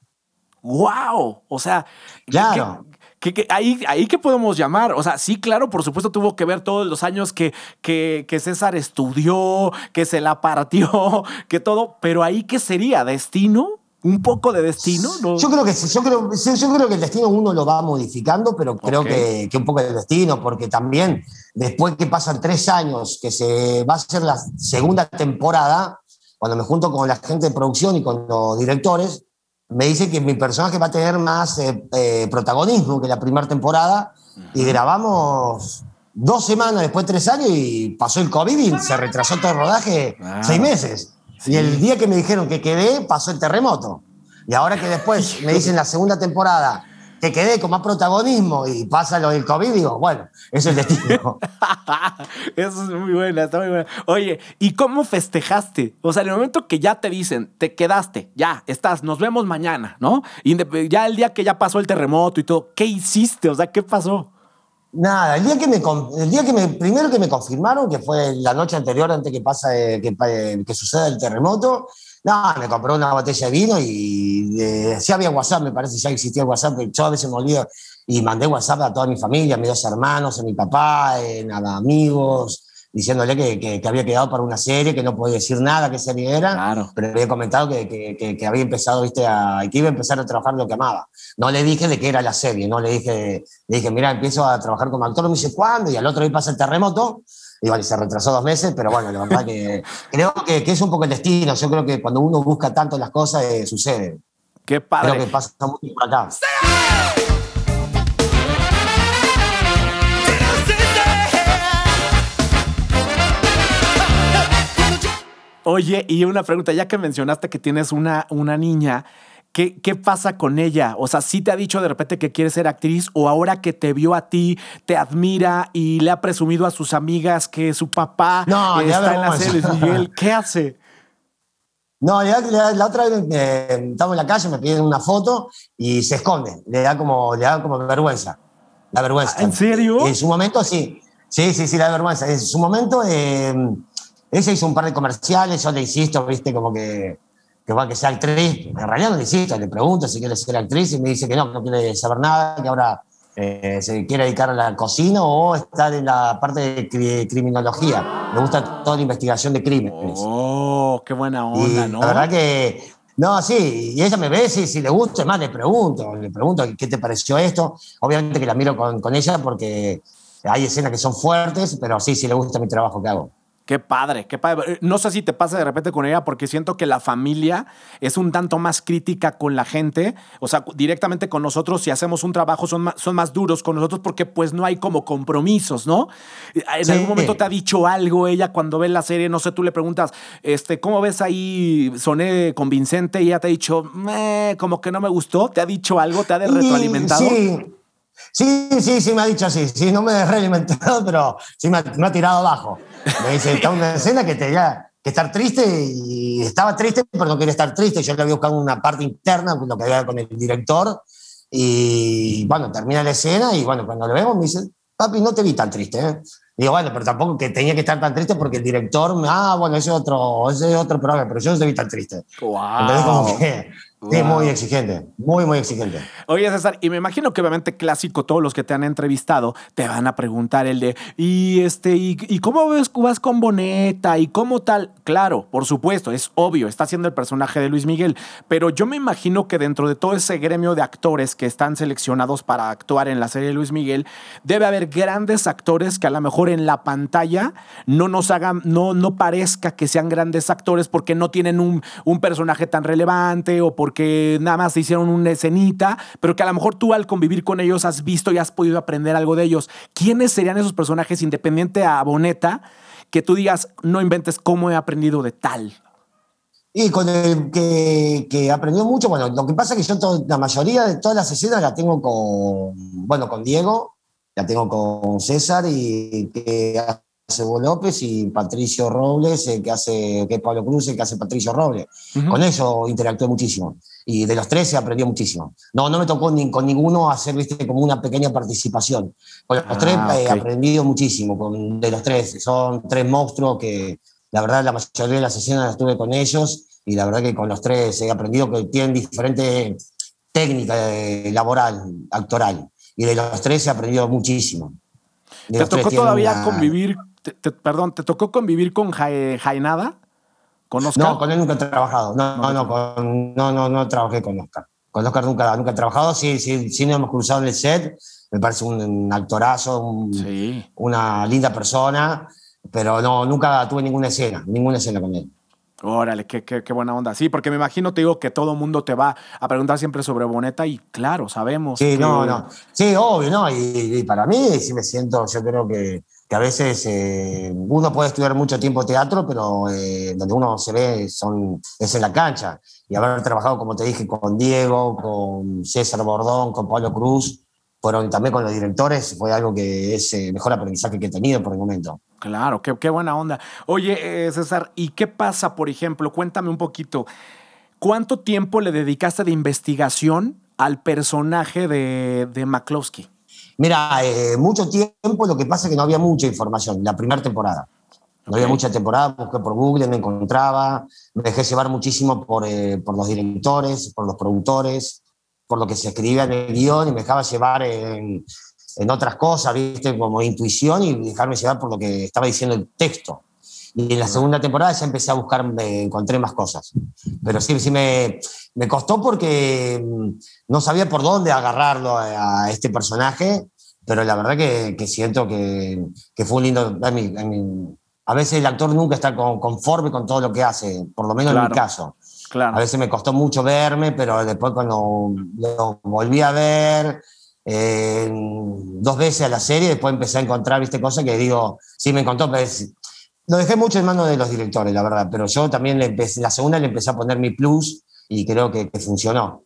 ¡Wow! O sea, ¿qué- Claro. qué- ahí, ahí que podemos llamar. O sea, sí, claro, por supuesto tuvo que ver todos los años que, que, que César estudió, que se la partió, que todo, pero ahí qué sería, destino, un poco de destino, ¿no? Yo creo que sí, yo creo, yo creo que el destino uno lo va modificando, pero creo que, que un poco el destino, porque también después que pasan tres años, que se va a hacer la segunda temporada, cuando me junto con la gente de producción y con los directores, me dice que mi personaje va a tener más eh, eh, protagonismo que la primera temporada, y grabamos dos semanas después de tres años y pasó el COVID y se retrasó todo el rodaje seis meses. Y el día que me dijeron que quedé, pasó el terremoto. Y ahora que después me dicen la segunda temporada que quedé con más protagonismo y pasa lo del COVID, digo, bueno, eso es el destino. Eso es muy buena, está muy buena. Oye, ¿y cómo festejaste? O sea, en el momento que ya te dicen, te quedaste, ya, estás, nos vemos mañana, ¿no? Indep- ya el día que ya pasó el terremoto y todo, ¿qué hiciste? O sea, ¿qué pasó? Nada, el día que me, el día que me, primero que me confirmaron, que fue la noche anterior antes que pasa, eh, que, eh, que suceda el terremoto, nada, me compré una botella de vino y eh, sí había WhatsApp, me parece, ya existía WhatsApp, pero yo a veces me olvido y mandé WhatsApp a toda mi familia, a mis dos hermanos, a mi papá, eh, a amigos, diciéndole que, que- que había quedado para una serie, que no podía decir nada, qué serie era, Claro. pero había comentado que, que- que- que había empezado, viste, a, que iba a empezar a trabajar lo que amaba. No le dije de qué era la serie, no le dije, le dije, mira, empiezo a trabajar como actor, me dice, ¿cuándo? Y al otro día pasa el terremoto, y se retrasó dos meses, pero bueno, la verdad que creo que, que es un poco el destino, yo creo que cuando uno busca tanto las cosas, eh, sucede. Qué padre. Creo que pasa mucho por acá. Oye, y una pregunta, ya que mencionaste que tienes una, una niña, ¿qué, ¿qué pasa con ella? O sea, ¿sí te ha dicho de repente que quiere ser actriz o ahora que te vio a ti, te admira y le ha presumido a sus amigas que su papá No, está en la vergüenza. serie Miguel? ¿Qué hace? No, le da- la otra vez eh, estamos en la calle, me piden una foto y se esconde. Le da como, le da como vergüenza. La vergüenza. ¿En serio? En su momento sí. Sí, sí, sí, la vergüenza. En su momento, eh, ella hizo un par de comerciales, yo le insisto, viste, como que, que va a que sea actriz. En realidad no le insisto, le pregunto si quiere ser actriz y me dice que no, que no quiere saber nada, que ahora eh, se quiere dedicar a la cocina o estar en la parte de cri- criminología. Le gusta toda la investigación de crímenes. Oh, qué buena Y onda, ¿no? La verdad que, no, sí, y ella me ve, sí, si le gusta, es más, le pregunto, le pregunto qué te pareció esto. Obviamente que la miro con, con ella porque hay escenas que son fuertes, pero sí, sí le gusta mi trabajo que hago. Qué padre, qué padre. Eh, No sé si te pasa de repente con ella porque siento que la familia es un tanto más crítica con la gente, o sea, directamente con nosotros si hacemos un trabajo son más, son más duros con nosotros porque pues no hay como compromisos, ¿no? Eh, En Sí. algún momento te ha dicho algo ella cuando ve la serie, no sé, tú le preguntas, este, ¿cómo ves ahí soné convincente? Y ella te ha dicho, "Meh, como que no me gustó, ¿te ha dicho algo? ¿Te ha retroalimentado? Sí, sí, sí, sí, me ha dicho así. Sí, no me he realimentado, pero sí me ha, me ha tirado abajo. Me dice, está una escena que tenía que estar triste y estaba triste, pero no quería estar triste. Yo le había buscado una parte interna, lo que había con el director. Y bueno, termina la escena y bueno, cuando lo vemos me dice, papi, no te vi tan triste. ¿eh?". Digo, bueno, pero tampoco que tenía que estar tan triste porque el director, ah, bueno, ese es otro, ese es otro programa, pero yo no te vi tan triste. Entonces, como que, sí, muy exigente, muy, muy exigente. Oye, César, y me imagino que obviamente clásico, todos los que te han entrevistado te van a preguntar el de, y este, y, y cómo ves vas con Boneta y cómo tal. Claro, por supuesto, es obvio, está haciendo el personaje de Luis Miguel, pero yo me imagino que dentro de todo ese gremio de actores que están seleccionados para actuar en la serie de Luis Miguel, debe haber grandes actores que a lo mejor en la pantalla no nos hagan, no, no parezca que sean grandes actores porque no tienen un, un personaje tan relevante o porque nada más hicieron una escenita, pero que a lo mejor tú al convivir con ellos has visto y has podido aprender algo de ellos. ¿Quiénes serían esos personajes independiente a Boneta que tú digas, no inventes cómo he aprendido de tal? Y con el que, que aprendió mucho, bueno, lo que pasa es que yo to- la mayoría de todas las escenas la tengo con, bueno, con Diego, la tengo con César y que Hugo López y Patricio Robles, eh, que hace, que es Pablo Cruz, el que hace Patricio Robles. Ujú. Con eso interactué muchísimo. Y de los tres se aprendió muchísimo. No, no me tocó ni, con ninguno hacer, viste, como una pequeña participación. Con los Ah, tres he ok. aprendido muchísimo, con, de los tres. Son tres monstruos que, la verdad, la mayoría de las escenas las tuve con ellos y la verdad que con los tres he aprendido que tienen diferente técnica eh, laboral, actoral. Y de los tres he aprendido muchísimo. De ¿Te tocó todavía una- convivir, te- te- perdón, ¿te tocó convivir con Jai- Jaenada? ¿Con Oscar? No, con él nunca he trabajado. No, no, no, con- no, no, no trabajé con Oscar. Con Oscar nunca, nunca he trabajado. Sí, sí, sí nos hemos cruzado en el set. Me parece un, un actorazo, un- Sí. una linda persona, pero no, nunca tuve ninguna escena, ninguna escena con él. Órale, qué, qué, qué buena onda. Sí, porque me imagino, te digo, que todo mundo te va a preguntar siempre sobre Boneta y claro, sabemos. Sí, que- no, no. Sí, obvio, ¿no? Y, y para mí sí me siento, yo creo que, que a veces eh, uno puede estudiar mucho tiempo teatro, pero eh, donde uno se ve son, es en la cancha. Y haber trabajado, como te dije, con Diego, con César Bordón, con Pablo Cruz, fueron también con los directores, fue algo que es el mejor aprendizaje que he tenido por el momento. Claro, qué, qué buena onda. Oye, eh, César, ¿y qué pasa, por ejemplo? Cuéntame un poquito. ¿Cuánto tiempo le dedicaste de investigación al personaje de, de McCloskey? Mira, eh, mucho tiempo, lo que pasa es que no había mucha información, la primera temporada. No había mucha temporada, busqué por Google, me encontraba, me dejé llevar muchísimo por, eh, por los directores, por los productores, por lo que se escribía en el guion y me dejaba llevar en, en otras cosas, ¿viste? Como intuición y dejarme llevar por lo que estaba diciendo el texto. Y en la segunda temporada ya empecé a buscar, me encontré más cosas. Pero sí, sí me, me costó porque mm, no sabía por dónde agarrarlo a, a este personaje, pero la verdad que, que siento que, que fue un lindo... A, mí- a mí- a veces el actor nunca está con- conforme con todo lo que hace, por lo menos en Claro. mi caso. A veces me costó mucho verme, pero después cuando lo volví a ver eh, dos veces a la serie, después empecé a encontrar, viste, cosas que digo, sí me encontró, pero lo dejé mucho en manos de los directores, la verdad, pero yo también le empecé, la segunda le empecé a poner mi plus y creo que, funcionó.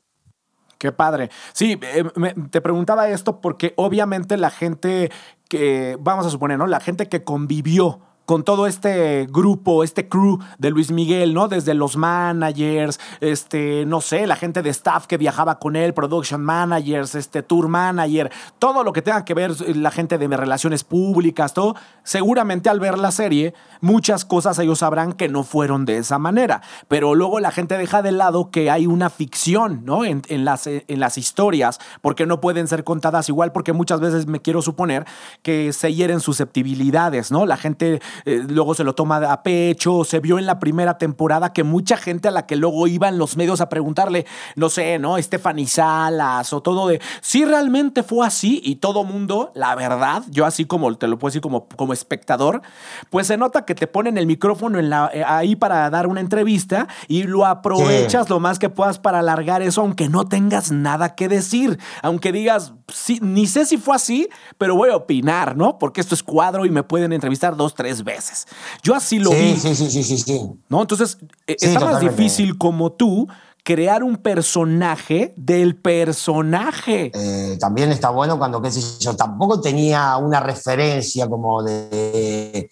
Qué padre. Sí, eh, te preguntaba esto porque obviamente la gente que, vamos a suponer, ¿no? La gente que convivió con todo este grupo, este crew de Luis Miguel, ¿no? Desde los managers, este, no sé, la gente de staff que viajaba con él, production managers, este, tour manager, todo lo que tenga que ver la gente de relaciones públicas, todo, seguramente al ver la serie, muchas cosas ellos sabrán que no fueron de esa manera, pero luego la gente deja de lado que hay una ficción, ¿no? En, las, en las historias, porque no pueden ser contadas igual, porque muchas veces me quiero suponer que se hieren susceptibilidades, ¿no? La gente eh, luego se lo toma a pecho. Se vio en la primera temporada que mucha gente a la que luego iban los medios a preguntarle, no sé, ¿no? Stephanie Salas o todo de, si realmente fue así y todo mundo, la verdad, yo así como te lo puedo decir como, como espectador, pues se nota que te ponen el micrófono en la, eh, ahí para dar una entrevista y lo aprovechas lo más que puedas para alargar eso, aunque no tengas nada que decir, aunque digas, sí, ni sé si fue así, pero voy a opinar, ¿no? Porque esto es cuadro y me pueden entrevistar dos, tres veces. Yo así lo vi. Sí, sí, sí, sí, sí. ¿No? Entonces, eh, está más difícil como tú crear un personaje del personaje. Eh, también está bueno cuando, qué sé yo, tampoco tenía una referencia como de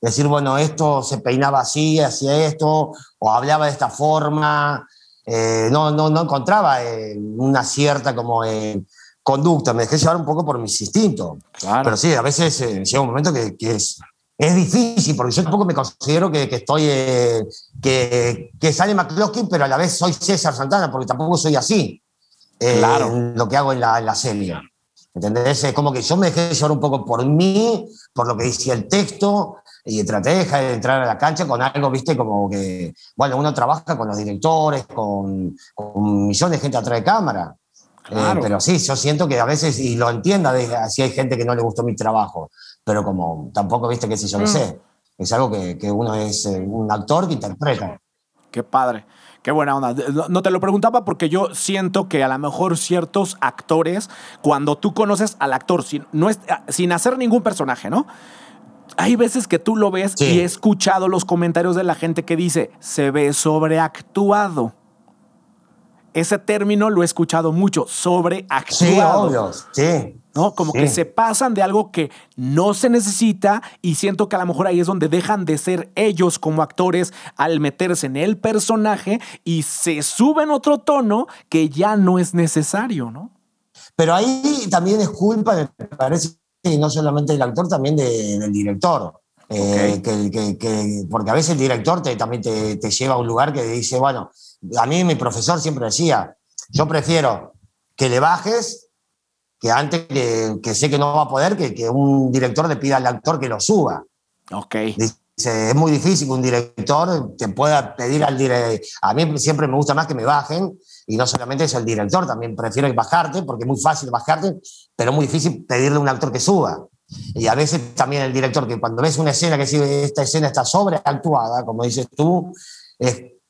decir, bueno, esto se peinaba así, hacía esto, o hablaba de esta forma. Eh, no, no, no encontraba una cierta como conducta, me dejé llevar un poco por mis instintos. Pero sí, a veces llega un momento que, que es, es difícil, porque yo tampoco me considero que, estoy, eh, que, que, sale McCloskey, pero a la vez soy César Santana, porque tampoco soy así. Eh, claro. lo que hago en la, en la serie. ¿Entendés? Es como que yo me dejé llevar un poco por mí, por lo que decía el texto, y traté de dejar de entrar a la cancha con algo, viste, como que, bueno, uno trabaja con los directores, con, con millones de gente atrás de cámara. Eh, pero sí, yo siento que a veces, y lo entienda, si hay gente que no le gustó mi trabajo, pero como tampoco viste que si yo lo mm. sé. Es algo que, que uno es eh, un actor que interpreta. Qué padre. Qué buena onda. No te lo preguntaba porque yo siento que a lo mejor ciertos actores, cuando tú conoces al actor sin, no es, ah, sin hacer ningún personaje, ¿no? Hay veces que tú lo ves y he escuchado los comentarios de la gente que dice, se ve sobreactuado. Ese término lo he escuchado mucho, sobreactuado. Sí, obvio, sí. ¿no? Como que se pasan de algo que no se necesita y siento que a lo mejor ahí es donde dejan de ser ellos como actores al meterse en el personaje y se suben otro tono que ya no es necesario, ¿no? Pero ahí también es culpa, me parece, no solamente del actor, también del director. Eh, que, porque a veces el director te, también te, te lleva a un lugar que dice, bueno, a mí mi profesor siempre decía, yo prefiero que le bajes que antes que, sé que no va a poder, que, que, un director le pida al actor que lo suba. Ok. Dice, es muy difícil que un director te pueda pedir al director. A mí siempre me gusta más que me bajen, y no solamente es el director, también prefiero bajarte, porque es muy fácil bajarte, pero es muy difícil pedirle a un actor que suba. Y a veces también el director, que cuando ves una escena que dice, esta escena está sobreactuada, como dices tú,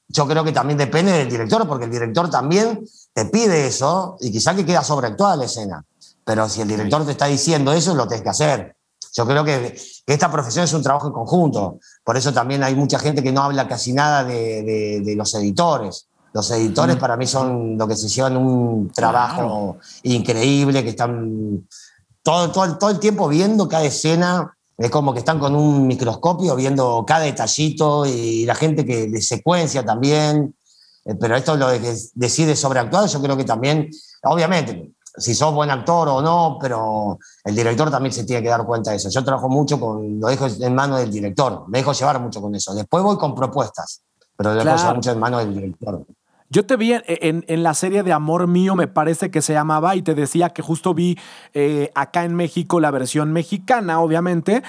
yo creo que también depende del director, porque el director también te pide eso y quizá que queda sobreactuada la escena. Pero si el director te está diciendo eso, lo tienes que hacer. Yo creo que, esta profesión es un trabajo en conjunto. Por eso también hay mucha gente que no habla casi nada de, los editores. Los editores para mí son lo que se llevan un trabajo increíble, que están todo, todo, todo el tiempo viendo cada escena. Es como que están con un microscopio viendo cada detallito y la gente que de secuencia también. Eh, pero esto lo de que decide sobreactuar, yo creo que también, obviamente, si sos buen actor o no, pero el director también se tiene que dar cuenta de eso. Yo trabajo mucho con, lo dejo en manos del director, me dejo llevar mucho con eso. Después voy con propuestas, pero lo dejo llevar mucho en manos del director. Yo te vi en, la serie de Amor Mío, me parece que se llamaba, y te decía que justo vi eh, acá en México la versión mexicana, obviamente.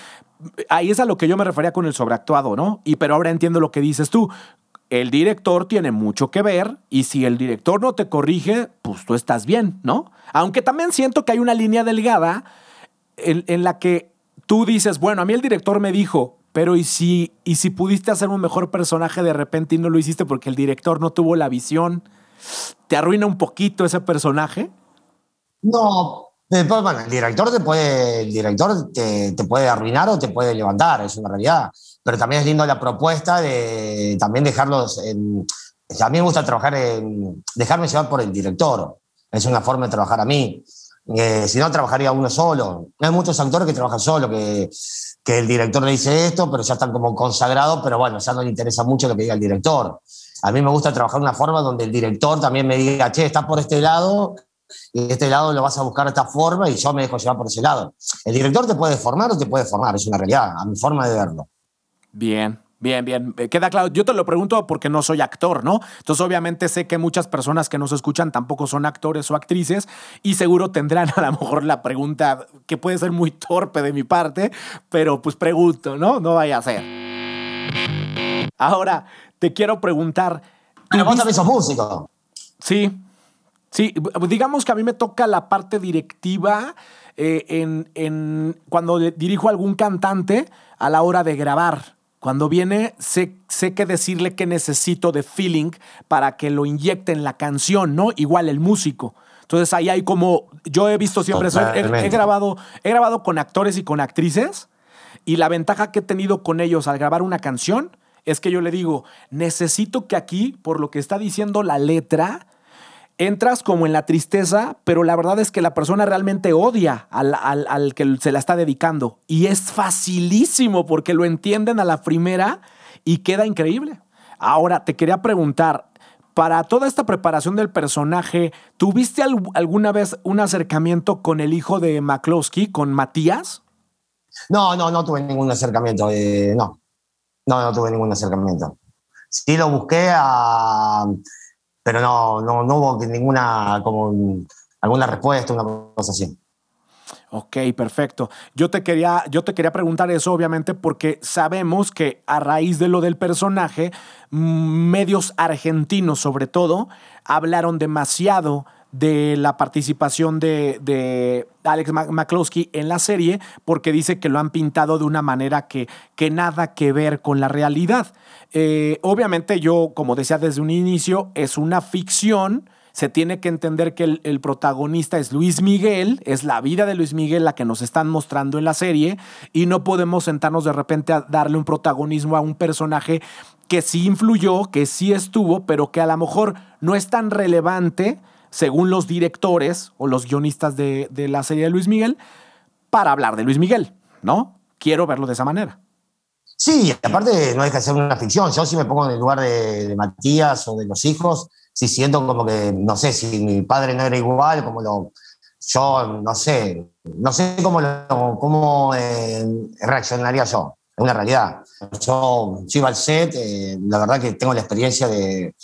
Ahí es a lo que yo me refería con el sobreactuado, ¿no? Y pero ahora entiendo lo que dices tú el director tiene mucho que ver y si el director no te corrige, pues tú estás bien, ¿no? Aunque también siento que hay una línea delgada en, la que tú dices, bueno, a mí el director me dijo, pero ¿y si, ¿y si pudiste hacer un mejor personaje de repente y no lo hiciste porque el director no tuvo la visión? ¿Te arruina un poquito ese personaje? No, bueno, el director te puede, director te, te, puede arruinar o te puede levantar, es una realidad. Pero también es lindo la propuesta de también dejarlos en, a mí me gusta trabajar en dejarme llevar por el director. Es una forma de trabajar a mí. Eh, si no, trabajaría uno solo. Hay muchos actores que trabajan solo, que, que el director le dice esto, pero ya están como consagrados, pero bueno, ya no le interesa mucho lo que diga el director. A mí me gusta trabajar de una forma donde el director también me diga, che, estás por este lado, y este lado lo vas a buscar de esta forma, y yo me dejo llevar por ese lado. El director te puede formar o te puede formar, es una realidad, a mi forma de verlo. Bien, Bien, bien, eh, queda claro. Yo te lo pregunto porque no soy actor, ¿no? Entonces obviamente sé que muchas personas que nos escuchan tampoco son actores o actrices y seguro tendrán a lo mejor la pregunta que puede ser muy torpe de mi parte, pero pues pregunto, ¿no? No vaya a ser. Ahora, te quiero preguntar... Pero vos también sos músico. Sí, sí, digamos que a mí me toca la parte directiva eh, en, en cuando dirijo a algún cantante a la hora de grabar. Cuando viene, sé, sé qué decirle que necesito de feeling para que lo inyecte en la canción, ¿no? Igual el músico. Entonces ahí hay como, yo he visto siempre, he, grabado, he grabado con actores y con actrices y la ventaja que he tenido con ellos al grabar una canción es que yo le digo, necesito que aquí, por lo que está diciendo la letra, entras como en la tristeza, pero la verdad es que la persona realmente odia al, que se la está dedicando. Y es facilísimo porque lo entienden a la primera y queda increíble. Ahora, te quería preguntar, para toda esta preparación del personaje, ¿tuviste alguna vez un acercamiento con el hijo de McCloskey, con Matías? No, no, no tuve ningún acercamiento. Eh, no. no, no tuve ningún acercamiento. Sí lo busqué a pero no, no, no hubo ninguna, como alguna respuesta, una cosa así. Ok, perfecto. Yo te, quería, yo te quería preguntar eso, obviamente, porque sabemos que a raíz de lo del personaje, medios argentinos sobre todo, hablaron demasiado de la participación de, de Alex McCloskey en la serie porque dice que lo han pintado de una manera que, que nada que ver con la realidad. Eh, obviamente yo, como decía desde un inicio, es una ficción. Se tiene que entender que el, protagonista es Luis Miguel, es la vida de Luis Miguel la que nos están mostrando en la serie y no podemos sentarnos de repente a darle un protagonismo a un personaje que sí influyó, que sí estuvo, pero que a lo mejor no es tan relevante según los directores o los guionistas de, la serie de Luis Miguel, para hablar de Luis Miguel, ¿no? Quiero verlo de esa manera. Sí, aparte no deja de ser una ficción. Yo si me pongo en el lugar de, Matías o de los hijos, sí siento como que, no sé, si mi padre no era igual, como lo... Yo no sé, no sé cómo, cómo eh, reaccionaría yo. Es una realidad. Yo, yo iba al set, eh, la verdad que tengo la experiencia de,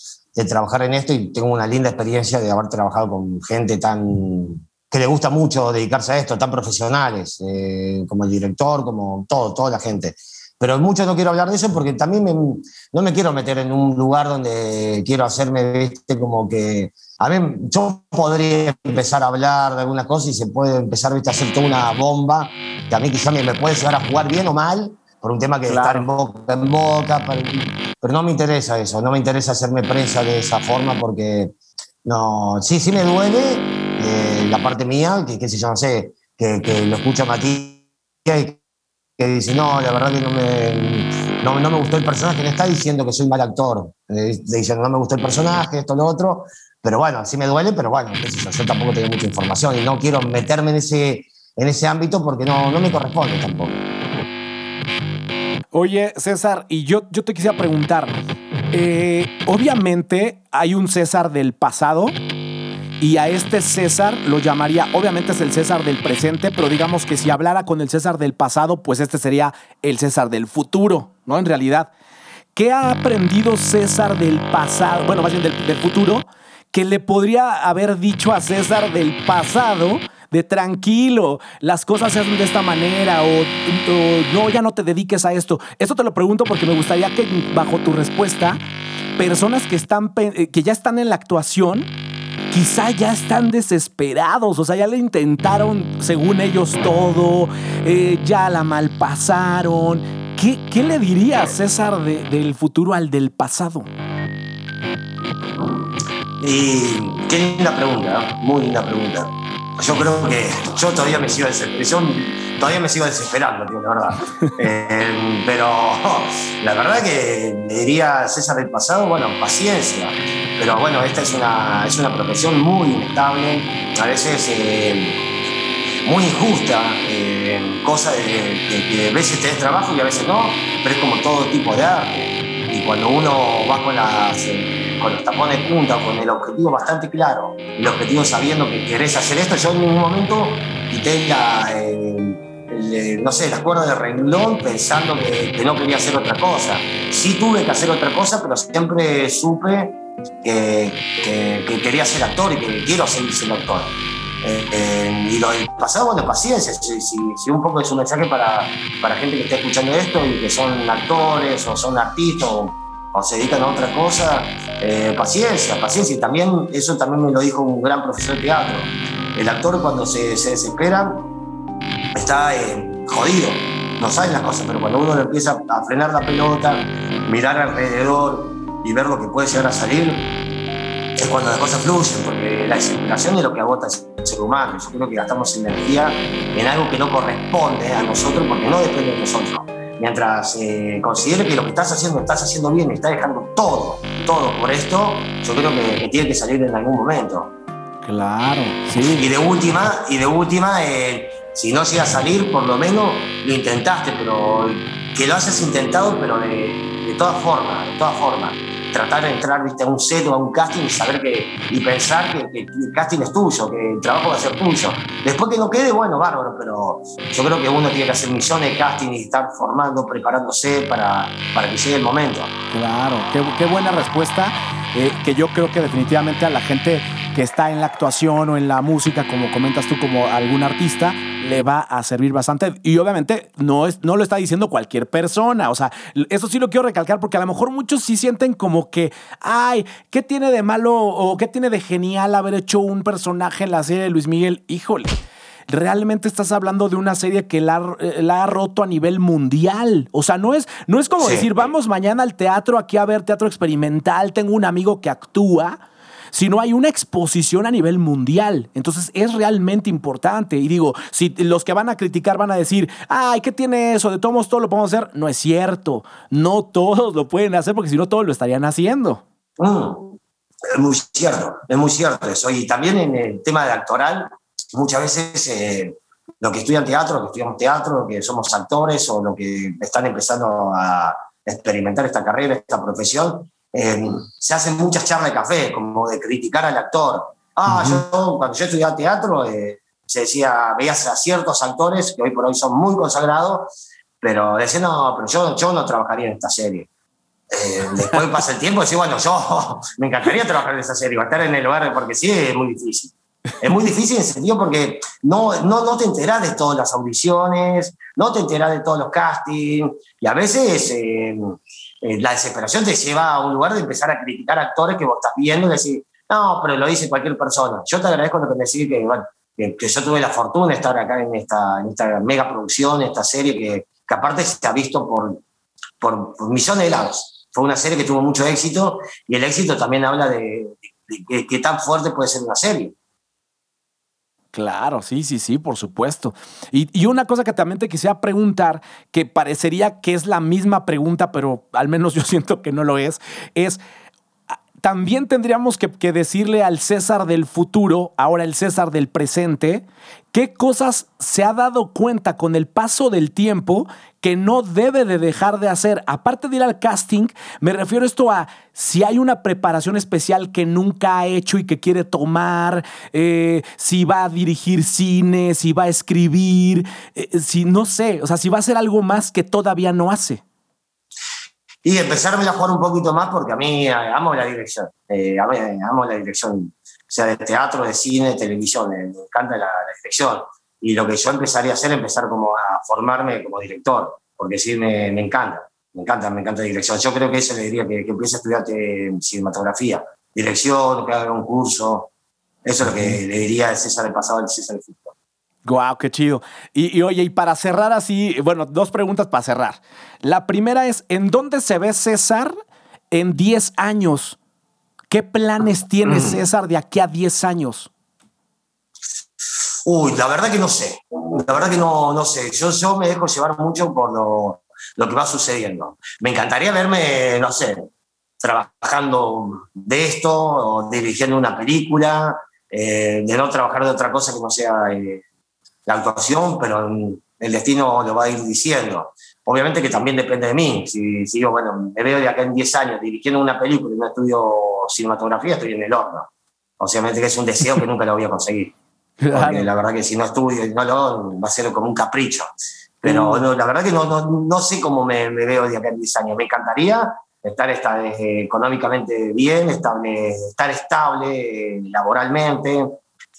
de trabajar en esto y tengo una linda experiencia de haber trabajado con gente tan que le gusta mucho dedicarse a esto, tan profesionales, eh, como el director, como todo, toda la gente. Pero mucho no quiero hablar de eso porque también no me quiero meter en un lugar donde quiero hacerme, viste, como que... A mí, yo podría empezar a hablar de algunas cosas y se puede empezar, viste, a hacer toda una bomba que a mí quizá me, me puede llegar a jugar bien o mal, por un tema que está en boca en boca, pero no me interesa eso, no me interesa hacerme prensa de esa forma porque no, sí, sí me duele eh, la parte mía, que qué sé yo, no sé, que, que lo escucha Matías y que dice, no, la verdad que no me, no, no me gustó el personaje, no está diciendo que soy mal actor, eh, diciendo no me gustó el personaje, esto, lo otro, pero bueno, sí me duele, pero bueno, qué sé yo, yo tampoco tengo mucha información y no quiero meterme en ese, en ese ámbito porque no, no me corresponde tampoco. Oye, César, y yo, yo te quisiera preguntar, eh, obviamente hay un César del pasado y a este César lo llamaría, obviamente es el César del presente, pero digamos que si hablara con el César del pasado, pues este sería el César del futuro, ¿no? En realidad, ¿qué ha aprendido César del pasado, bueno, más bien del, del futuro, que le podría haber dicho a César del pasado? De tranquilo, las cosas se hacen de esta manera o, no, ya no te dediques a esto. Esto te lo pregunto porque me gustaría que bajo tu respuesta, personas que, están, eh, que ya están en la actuación, quizá ya están desesperados, o sea, ya le intentaron, según ellos, todo, eh, ya la malpasaron. ¿Qué, qué le diría César del futuro al del pasado? Y qué linda pregunta, muy linda pregunta. Yo creo que yo todavía me sigo desesperando, todavía me sigo desesperando, tío, la verdad. Eh, pero la verdad que le diría a César del pasado, bueno, paciencia. Pero bueno, esta es una, es una profesión muy inestable, a veces eh, muy injusta, eh, cosa de, que a veces tenés trabajo y a veces no, pero es como todo tipo de arte. Y cuando uno va con las con los tapones punta, con el objetivo bastante claro, el objetivo sabiendo que querés hacer esto, yo en un momento quité la, eh, no sé, las cuerdas de renglón pensando que, no quería hacer otra cosa. Sí tuve que hacer otra cosa, pero siempre supe que, quería ser actor y que quiero seguir siendo actor. Eh, eh, y lo del pasado, bueno, paciencia. Si, si, un poco es un mensaje para, para gente que está escuchando esto y que son actores o son artistas o o se dedican a otra cosa, eh, paciencia, paciencia. Y también, eso también me lo dijo un gran profesor de teatro. El actor cuando se, se desespera está eh, jodido, no sabe las cosas, pero cuando uno empieza a frenar la pelota, mirar alrededor y ver lo que puede llegar a salir, es cuando las cosas fluyen, porque la desesperación es lo que agota el ser humano. Yo creo que gastamos energía en algo que no corresponde a nosotros porque no depende de nosotros mientras eh, considere que lo que estás haciendo estás haciendo bien, estás dejando todo, todo por esto, yo creo que, tiene que salir en algún momento. Claro, sí. Y de última, y de última eh, si no llega a salir, por lo menos lo intentaste, pero que lo hayas intentado, pero de, de todas formas, de todas formas tratar de entrar ¿viste, a un set o a un casting y saber que, y pensar que, el casting es tuyo, que el trabajo va a ser tuyo. Después que no quede, bueno, bárbaro, pero yo creo que uno tiene que hacer misiones de casting y estar formando, preparándose para, para que llegue el momento. Claro, qué buena respuesta, eh, que yo creo que definitivamente a la gente que está en la actuación o en la música, como comentas tú, como algún artista, le va a servir bastante. Y obviamente no, es, no lo está diciendo cualquier persona. O sea, eso sí lo quiero recalcar porque a lo mejor muchos sí sienten como que, ay, ¿qué tiene de malo o qué tiene de genial haber hecho un personaje en la serie de Luis Miguel? Híjole realmente estás hablando de una serie que la, eh, la, ha roto a nivel mundial. O sea, no es, no es como decir, vamos mañana al teatro aquí a ver teatro experimental, tengo un amigo que actúa sino hay una exposición a nivel mundial. Entonces es realmente importante. Y digo, si los que van a criticar van a decir, ay, ¿qué tiene eso? De todos todo lo podemos hacer. No es cierto. No todos lo pueden hacer porque si no todos lo estarían haciendo. Mm, es muy cierto, es muy cierto eso. Y también en el tema de actoral, muchas veces eh, los que estudian teatro, los que estudiamos teatro, que somos actores o los que están empezando a experimentar esta carrera, esta profesión, se hacen muchas charlas de café, como de criticar al actor. Ah, yo cuando yo estudiaba teatro, eh, se decía, veías a ciertos actores que hoy por hoy son muy consagrados, pero decían, no, pero yo, yo no trabajaría en esta serie. Eh, después pasa el tiempo y decís, bueno, yo me encantaría trabajar en esa serie, estar en el lugar, porque sí, es muy difícil. Es muy difícil en el sentido porque no, no, no te enterás de todas las audiciones, no te enterás de todos los castings, y a veces eh, eh, la desesperación te lleva a un lugar de empezar a criticar actores que vos estás viendo y decir, no, pero lo dice cualquier persona. Yo te agradezco lo que me decís que, bueno, que, yo tuve la fortuna de estar acá en esta, en esta mega producción, esta serie que, que aparte se ha visto por, por, millones de lados. Fue una serie que tuvo mucho éxito y el éxito también habla de, de qué tan fuerte puede ser una serie. Claro, sí, sí, sí, por supuesto. Y, una cosa que también te quisiera preguntar, que parecería que es la misma pregunta, pero al menos yo siento que no lo es, es, también tendríamos que, decirle al César del futuro, ahora el César del presente, qué cosas se ha dado cuenta con el paso del tiempo que no debe de dejar de hacer. Aparte de ir al casting, me refiero esto a si hay una preparación especial que nunca ha hecho y que quiere tomar, eh, si va a dirigir cine, si va a escribir, eh, si no sé, o sea, si va a hacer algo más que todavía no hace. Y empezarme a jugar un poquito más porque a mí eh, amo la dirección, amo la dirección sea de teatro, de cine, de televisión, me, encanta la, dirección. Y lo que yo empezaría a hacer, empezar como a formarme como director, porque sí, me, me encanta, me encanta, me encanta la dirección. Yo creo que eso le diría que, que empiece a estudiar cinematografía, dirección, que haga un curso. Eso es lo que le diría a César del pasado al César del futuro. Guau, qué chido. Y, y, oye, y para cerrar así, bueno, dos preguntas para cerrar. La primera es, ¿en dónde se ve César en 10 años? ¿Qué planes tiene Mm. César de aquí a 10 años? Uy, la verdad que no sé. La verdad que no, no sé. Yo, yo me dejo llevar mucho por lo, lo que va sucediendo. Me encantaría verme, no sé, trabajando de esto, o dirigiendo una película, eh, de no trabajar de otra cosa que no sea eh, la actuación, pero el destino lo va a ir diciendo. Obviamente que también depende de mí. Si, si yo, bueno, me veo de acá en 10 años dirigiendo una película en un estudio cinematografía, estoy en el horno. Obviamente que es un deseo que nunca lo voy a conseguir. Porque la verdad que si no estudio y no lo va a ser como un capricho. Pero Mm. no, la verdad que no, no, no sé cómo me, me veo de acá en 10 años. Me encantaría estar, estar eh, económicamente bien, estable, estar estable eh, laboralmente.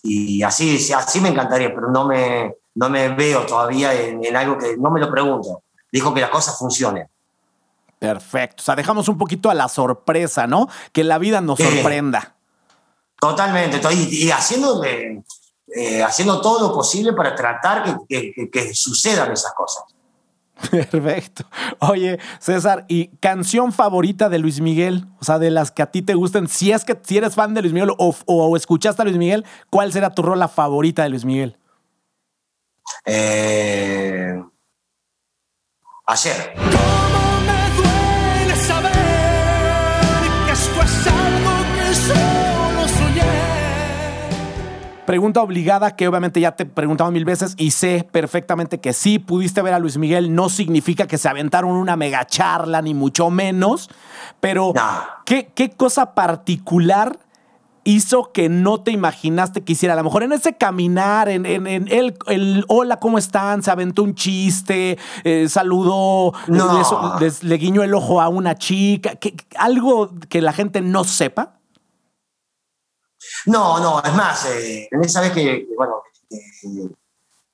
Y así, sí, así me encantaría, pero no me, no me veo todavía en, en algo que no me lo pregunto. Dijo que las cosas funcionen. Perfecto. O sea, dejamos un poquito a la sorpresa, ¿no? Que la vida nos sorprenda. Totalmente, to- y, y haciendo, eh, eh, haciendo todo lo posible para tratar que, que- sucedan esas cosas. Perfecto. Oye, César, ¿y canción favorita de Luis Miguel? O sea, de las que a ti te gustan. Si es que si eres fan de Luis Miguel o, o escuchaste a Luis Miguel, ¿cuál será tu rola favorita de Luis Miguel? Eh, ayer. ¿Cómo me duele saber que esto es algo que solo soñé? Pregunta obligada que obviamente ya te he preguntado mil veces y sé perfectamente que sí pudiste ver a Luis Miguel. No significa que se aventaron una mega charla, ni mucho menos. Pero, No. ¿qué, qué cosa particular hizo que no te imaginaste que hiciera? A lo mejor en ese caminar, en, en- en el, el hola, ¿cómo están? Se aventó un chiste, eh, saludó, No. le, so- les- le guiñó el ojo a una chica. ¿Qué- algo que la gente no sepa. No, no, es más, eh, en esa vez que, que, bueno, eh,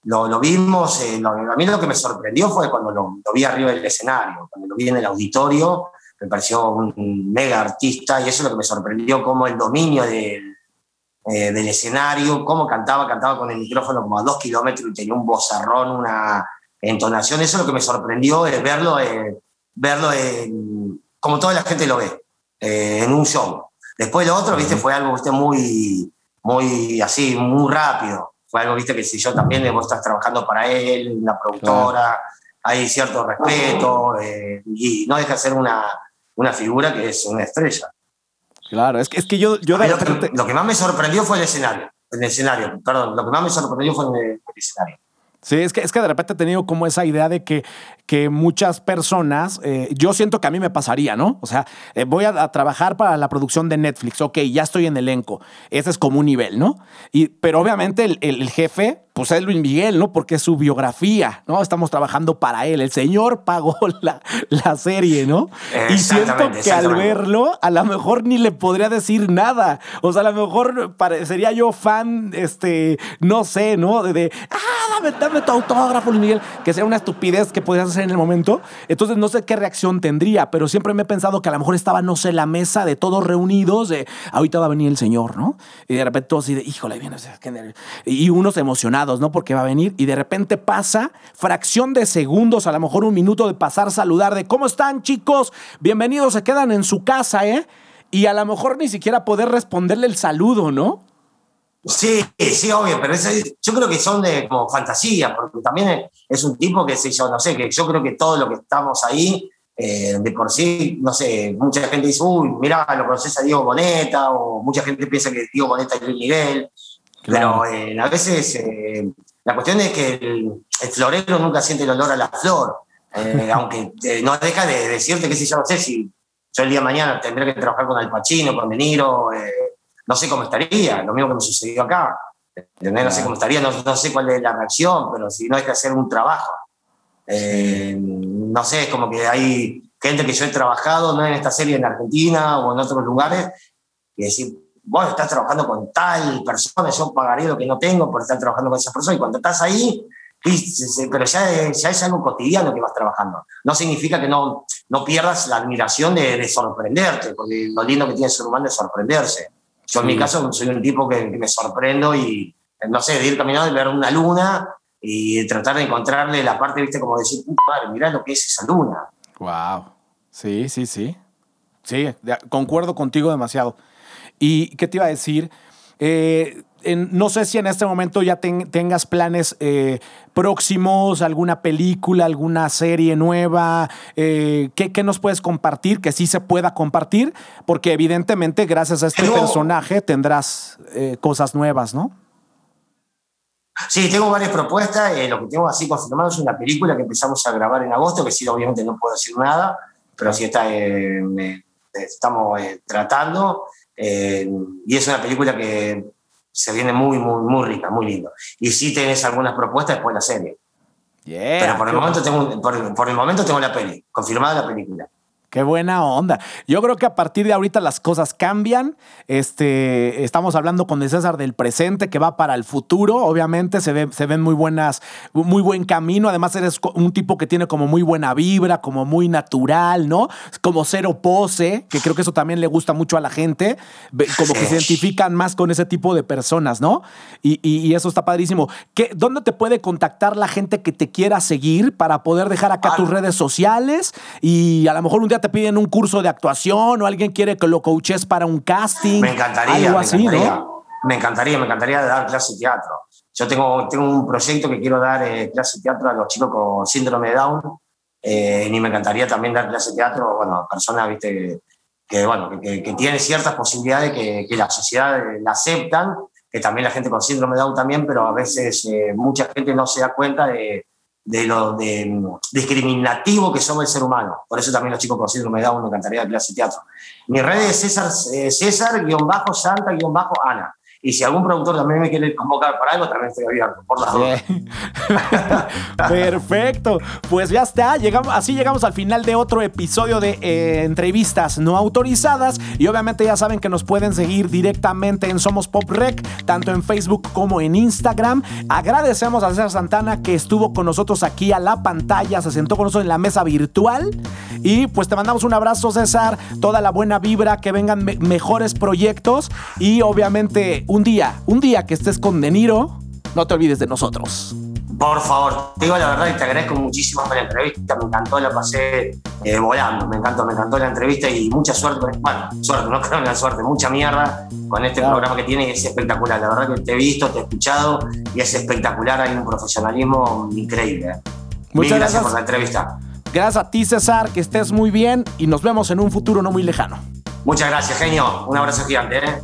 lo, lo vimos, eh, lo- a mí lo que me sorprendió fue cuando lo, lo vi arriba del escenario, cuando lo vi en el auditorio, me pareció un mega artista y eso es lo que me sorprendió, como el dominio del, eh, del escenario, cómo cantaba, cantaba con el micrófono como a dos kilómetros y tenía un vozarrón, una entonación, eso es lo que me sorprendió, es verlo, eh, verlo en- como toda la gente lo ve, eh, en un show. Después lo otro, viste, fue algo, viste, muy, muy así, muy rápido. Fue algo, viste, que si yo también vos estás trabajando para él, una productora, hay cierto respeto, eh, y no deja de ser una, una figura que es una estrella. Claro, es que, es que yo, yo Lo que, repente- lo que más me sorprendió fue el escenario. El escenario, perdón, lo que más me sorprendió fue el, el escenario. Sí, es que, es que de repente he tenido como esa idea de que, que muchas personas, eh, yo siento que a mí me pasaría, ¿no? O sea, eh, voy a, a trabajar para la producción de Netflix, ok, ya estoy en elenco, ese es como un nivel, ¿no? Y, pero obviamente el, el- el jefe, pues es Luis Miguel, ¿no? Porque es su biografía, ¿no? Estamos trabajando para él, el señor pagó la, la serie, ¿no? Y siento que al verlo, a lo mejor ni le podría decir nada. O sea, a lo mejor parecería yo fan, este, no sé, ¿no? De, de, ah, dame, dame tu autógrafo, Luis Miguel, que sea una estupidez que podrías hacer en el momento. Entonces no sé qué reacción tendría, pero siempre me he pensado que a lo mejor estaba, no sé, la mesa de todos reunidos, de ahorita va a venir el señor, ¿no? Y de repente todos así de, híjole, viene, o sea, qué nervio". y unos emocionados, ¿no? Porque va a venir y de repente pasa fracción de segundos, a lo mejor un minuto de pasar, saludar, de ¿cómo están chicos? Bienvenidos, se quedan en su casa, ¿eh? Y a lo mejor ni siquiera poder responderle el saludo, ¿no? Sí, sí, obvio, pero yo creo que son de como fantasía, porque también es un tipo que sé yo, no sé, que yo creo que todo lo que estamos ahí, eh, de por sí, no sé, mucha gente dice, uy, mirá, lo conoces a Diego Boneta, o mucha gente piensa que Diego Boneta es Luis Miguel, Claro. pero eh, a veces eh, la cuestión es que el, el florero nunca siente el olor a la flor, eh, aunque eh, no deja de decirte que si yo no sé si yo el día de mañana tendré que trabajar con Al Pacino, con De Niro, eh, no sé cómo estaría, lo mismo que me sucedió acá. ¿entendés? No sé cómo estaría, no, no sé cuál es la reacción, pero si no hay que hacer un trabajo. Eh, no sé, es como que hay gente que yo he trabajado, no en esta serie en Argentina o en otros lugares, y decir, vos estás trabajando con tal persona, yo pagaré lo que no tengo por estar trabajando con esa persona, y cuando estás ahí, pero ya es, ya es algo cotidiano que vas trabajando. No significa que no, no pierdas la admiración de, de sorprenderte, porque lo lindo que tiene el ser humano es sorprenderse. Yo en Sí. mi caso soy un tipo que, que me sorprendo y, no sé, de ir caminando y ver una luna y tratar de encontrarle la parte, viste, como decir, "Puta madre, mirá lo que es esa luna. Wow. Sí, sí, sí. Sí, concuerdo contigo demasiado. ¿Y qué te iba a decir? Eh, en- no sé si en este momento ya ten- tengas planes eh, próximos, alguna película, alguna serie nueva. eh, ¿qué, qué nos puedes compartir? Que sí se pueda compartir, porque evidentemente gracias a este Tengo- personaje tendrás eh, cosas nuevas, ¿no? Sí, tengo varias propuestas. eh, lo que tengo así confirmado es una película que empezamos a grabar en agosto, que sí, obviamente no puedo decir nada, pero sí está, eh, me- estamos eh, tratando. Eh, y es una película que se viene muy, muy, muy rica, muy lindo. Y sí tenés algunas propuestas después de la serie. Yeah, pero por el, momento tengo, por, por el momento tengo la peli, confirmada la película. Qué buena onda. Yo creo que a partir de ahorita las cosas cambian. Este, estamos hablando con el César del presente que va para el futuro. Obviamente se, ve, se ven muy buenas, muy buen camino. Además eres un tipo que tiene como muy buena vibra, como muy natural, ¿no? Como cero pose, que creo que eso también le gusta mucho a la gente. Como que se identifican más con ese tipo de personas, ¿no? Y, y- y eso está padrísimo. ¿Qué, ¿Dónde te puede contactar la gente que te quiera seguir para poder dejar acá Ah. tus redes sociales? Y a lo mejor un día te piden un curso de actuación o alguien quiere que lo coaches para un casting. Me encantaría, Algo me así, encantaría. ¿no? Me encantaría, me encantaría dar clase de teatro. Yo tengo, tengo un proyecto que quiero dar eh, clase de teatro a los chicos con síndrome de Down. eh, y me encantaría también dar clase de teatro, bueno, a personas, viste, que, que, bueno, que, que- que tienen ciertas posibilidades que, que la sociedad eh, la aceptan, que también la gente con síndrome de Down también, pero a veces eh, mucha gente no se da cuenta de, de lo de, mm, discriminativo que somos el ser humano. Por eso también los chicos con síndrome de Down me encantaría dar clase de teatro. Mi red es César, eh, César Y si algún productor también me quiere convocar para algo, también estoy abierto, por las dudas. Perfecto. Pues ya está. Llegamos, así llegamos al final de otro episodio de eh, entrevistas no autorizadas. Y obviamente ya saben que nos pueden seguir directamente en Somos Pop Rec, tanto en Facebook como en Instagram. Agradecemos a César Santana que estuvo con nosotros aquí a la pantalla, se sentó con nosotros en la mesa virtual. Y pues te mandamos un abrazo, César. Toda la buena vibra, que vengan me- mejores proyectos. Y obviamente día, un día que estés con De Niro, no te olvides de nosotros. Por favor, te digo la verdad y te agradezco muchísimo por la entrevista. Me encantó, la pasé eh, volando. Me encantó, me encantó la entrevista y mucha suerte. Bueno, suerte, no creo en la suerte, mucha mierda con este Claro. programa que tiene y es espectacular. La verdad que te he visto, te he escuchado y es espectacular. Hay un profesionalismo increíble. eh. Muchas Mil gracias gracias. por la entrevista. Gracias a ti, César, que estés muy bien y nos vemos en un futuro no muy lejano. Muchas gracias, genio. Un abrazo gigante. ¿eh?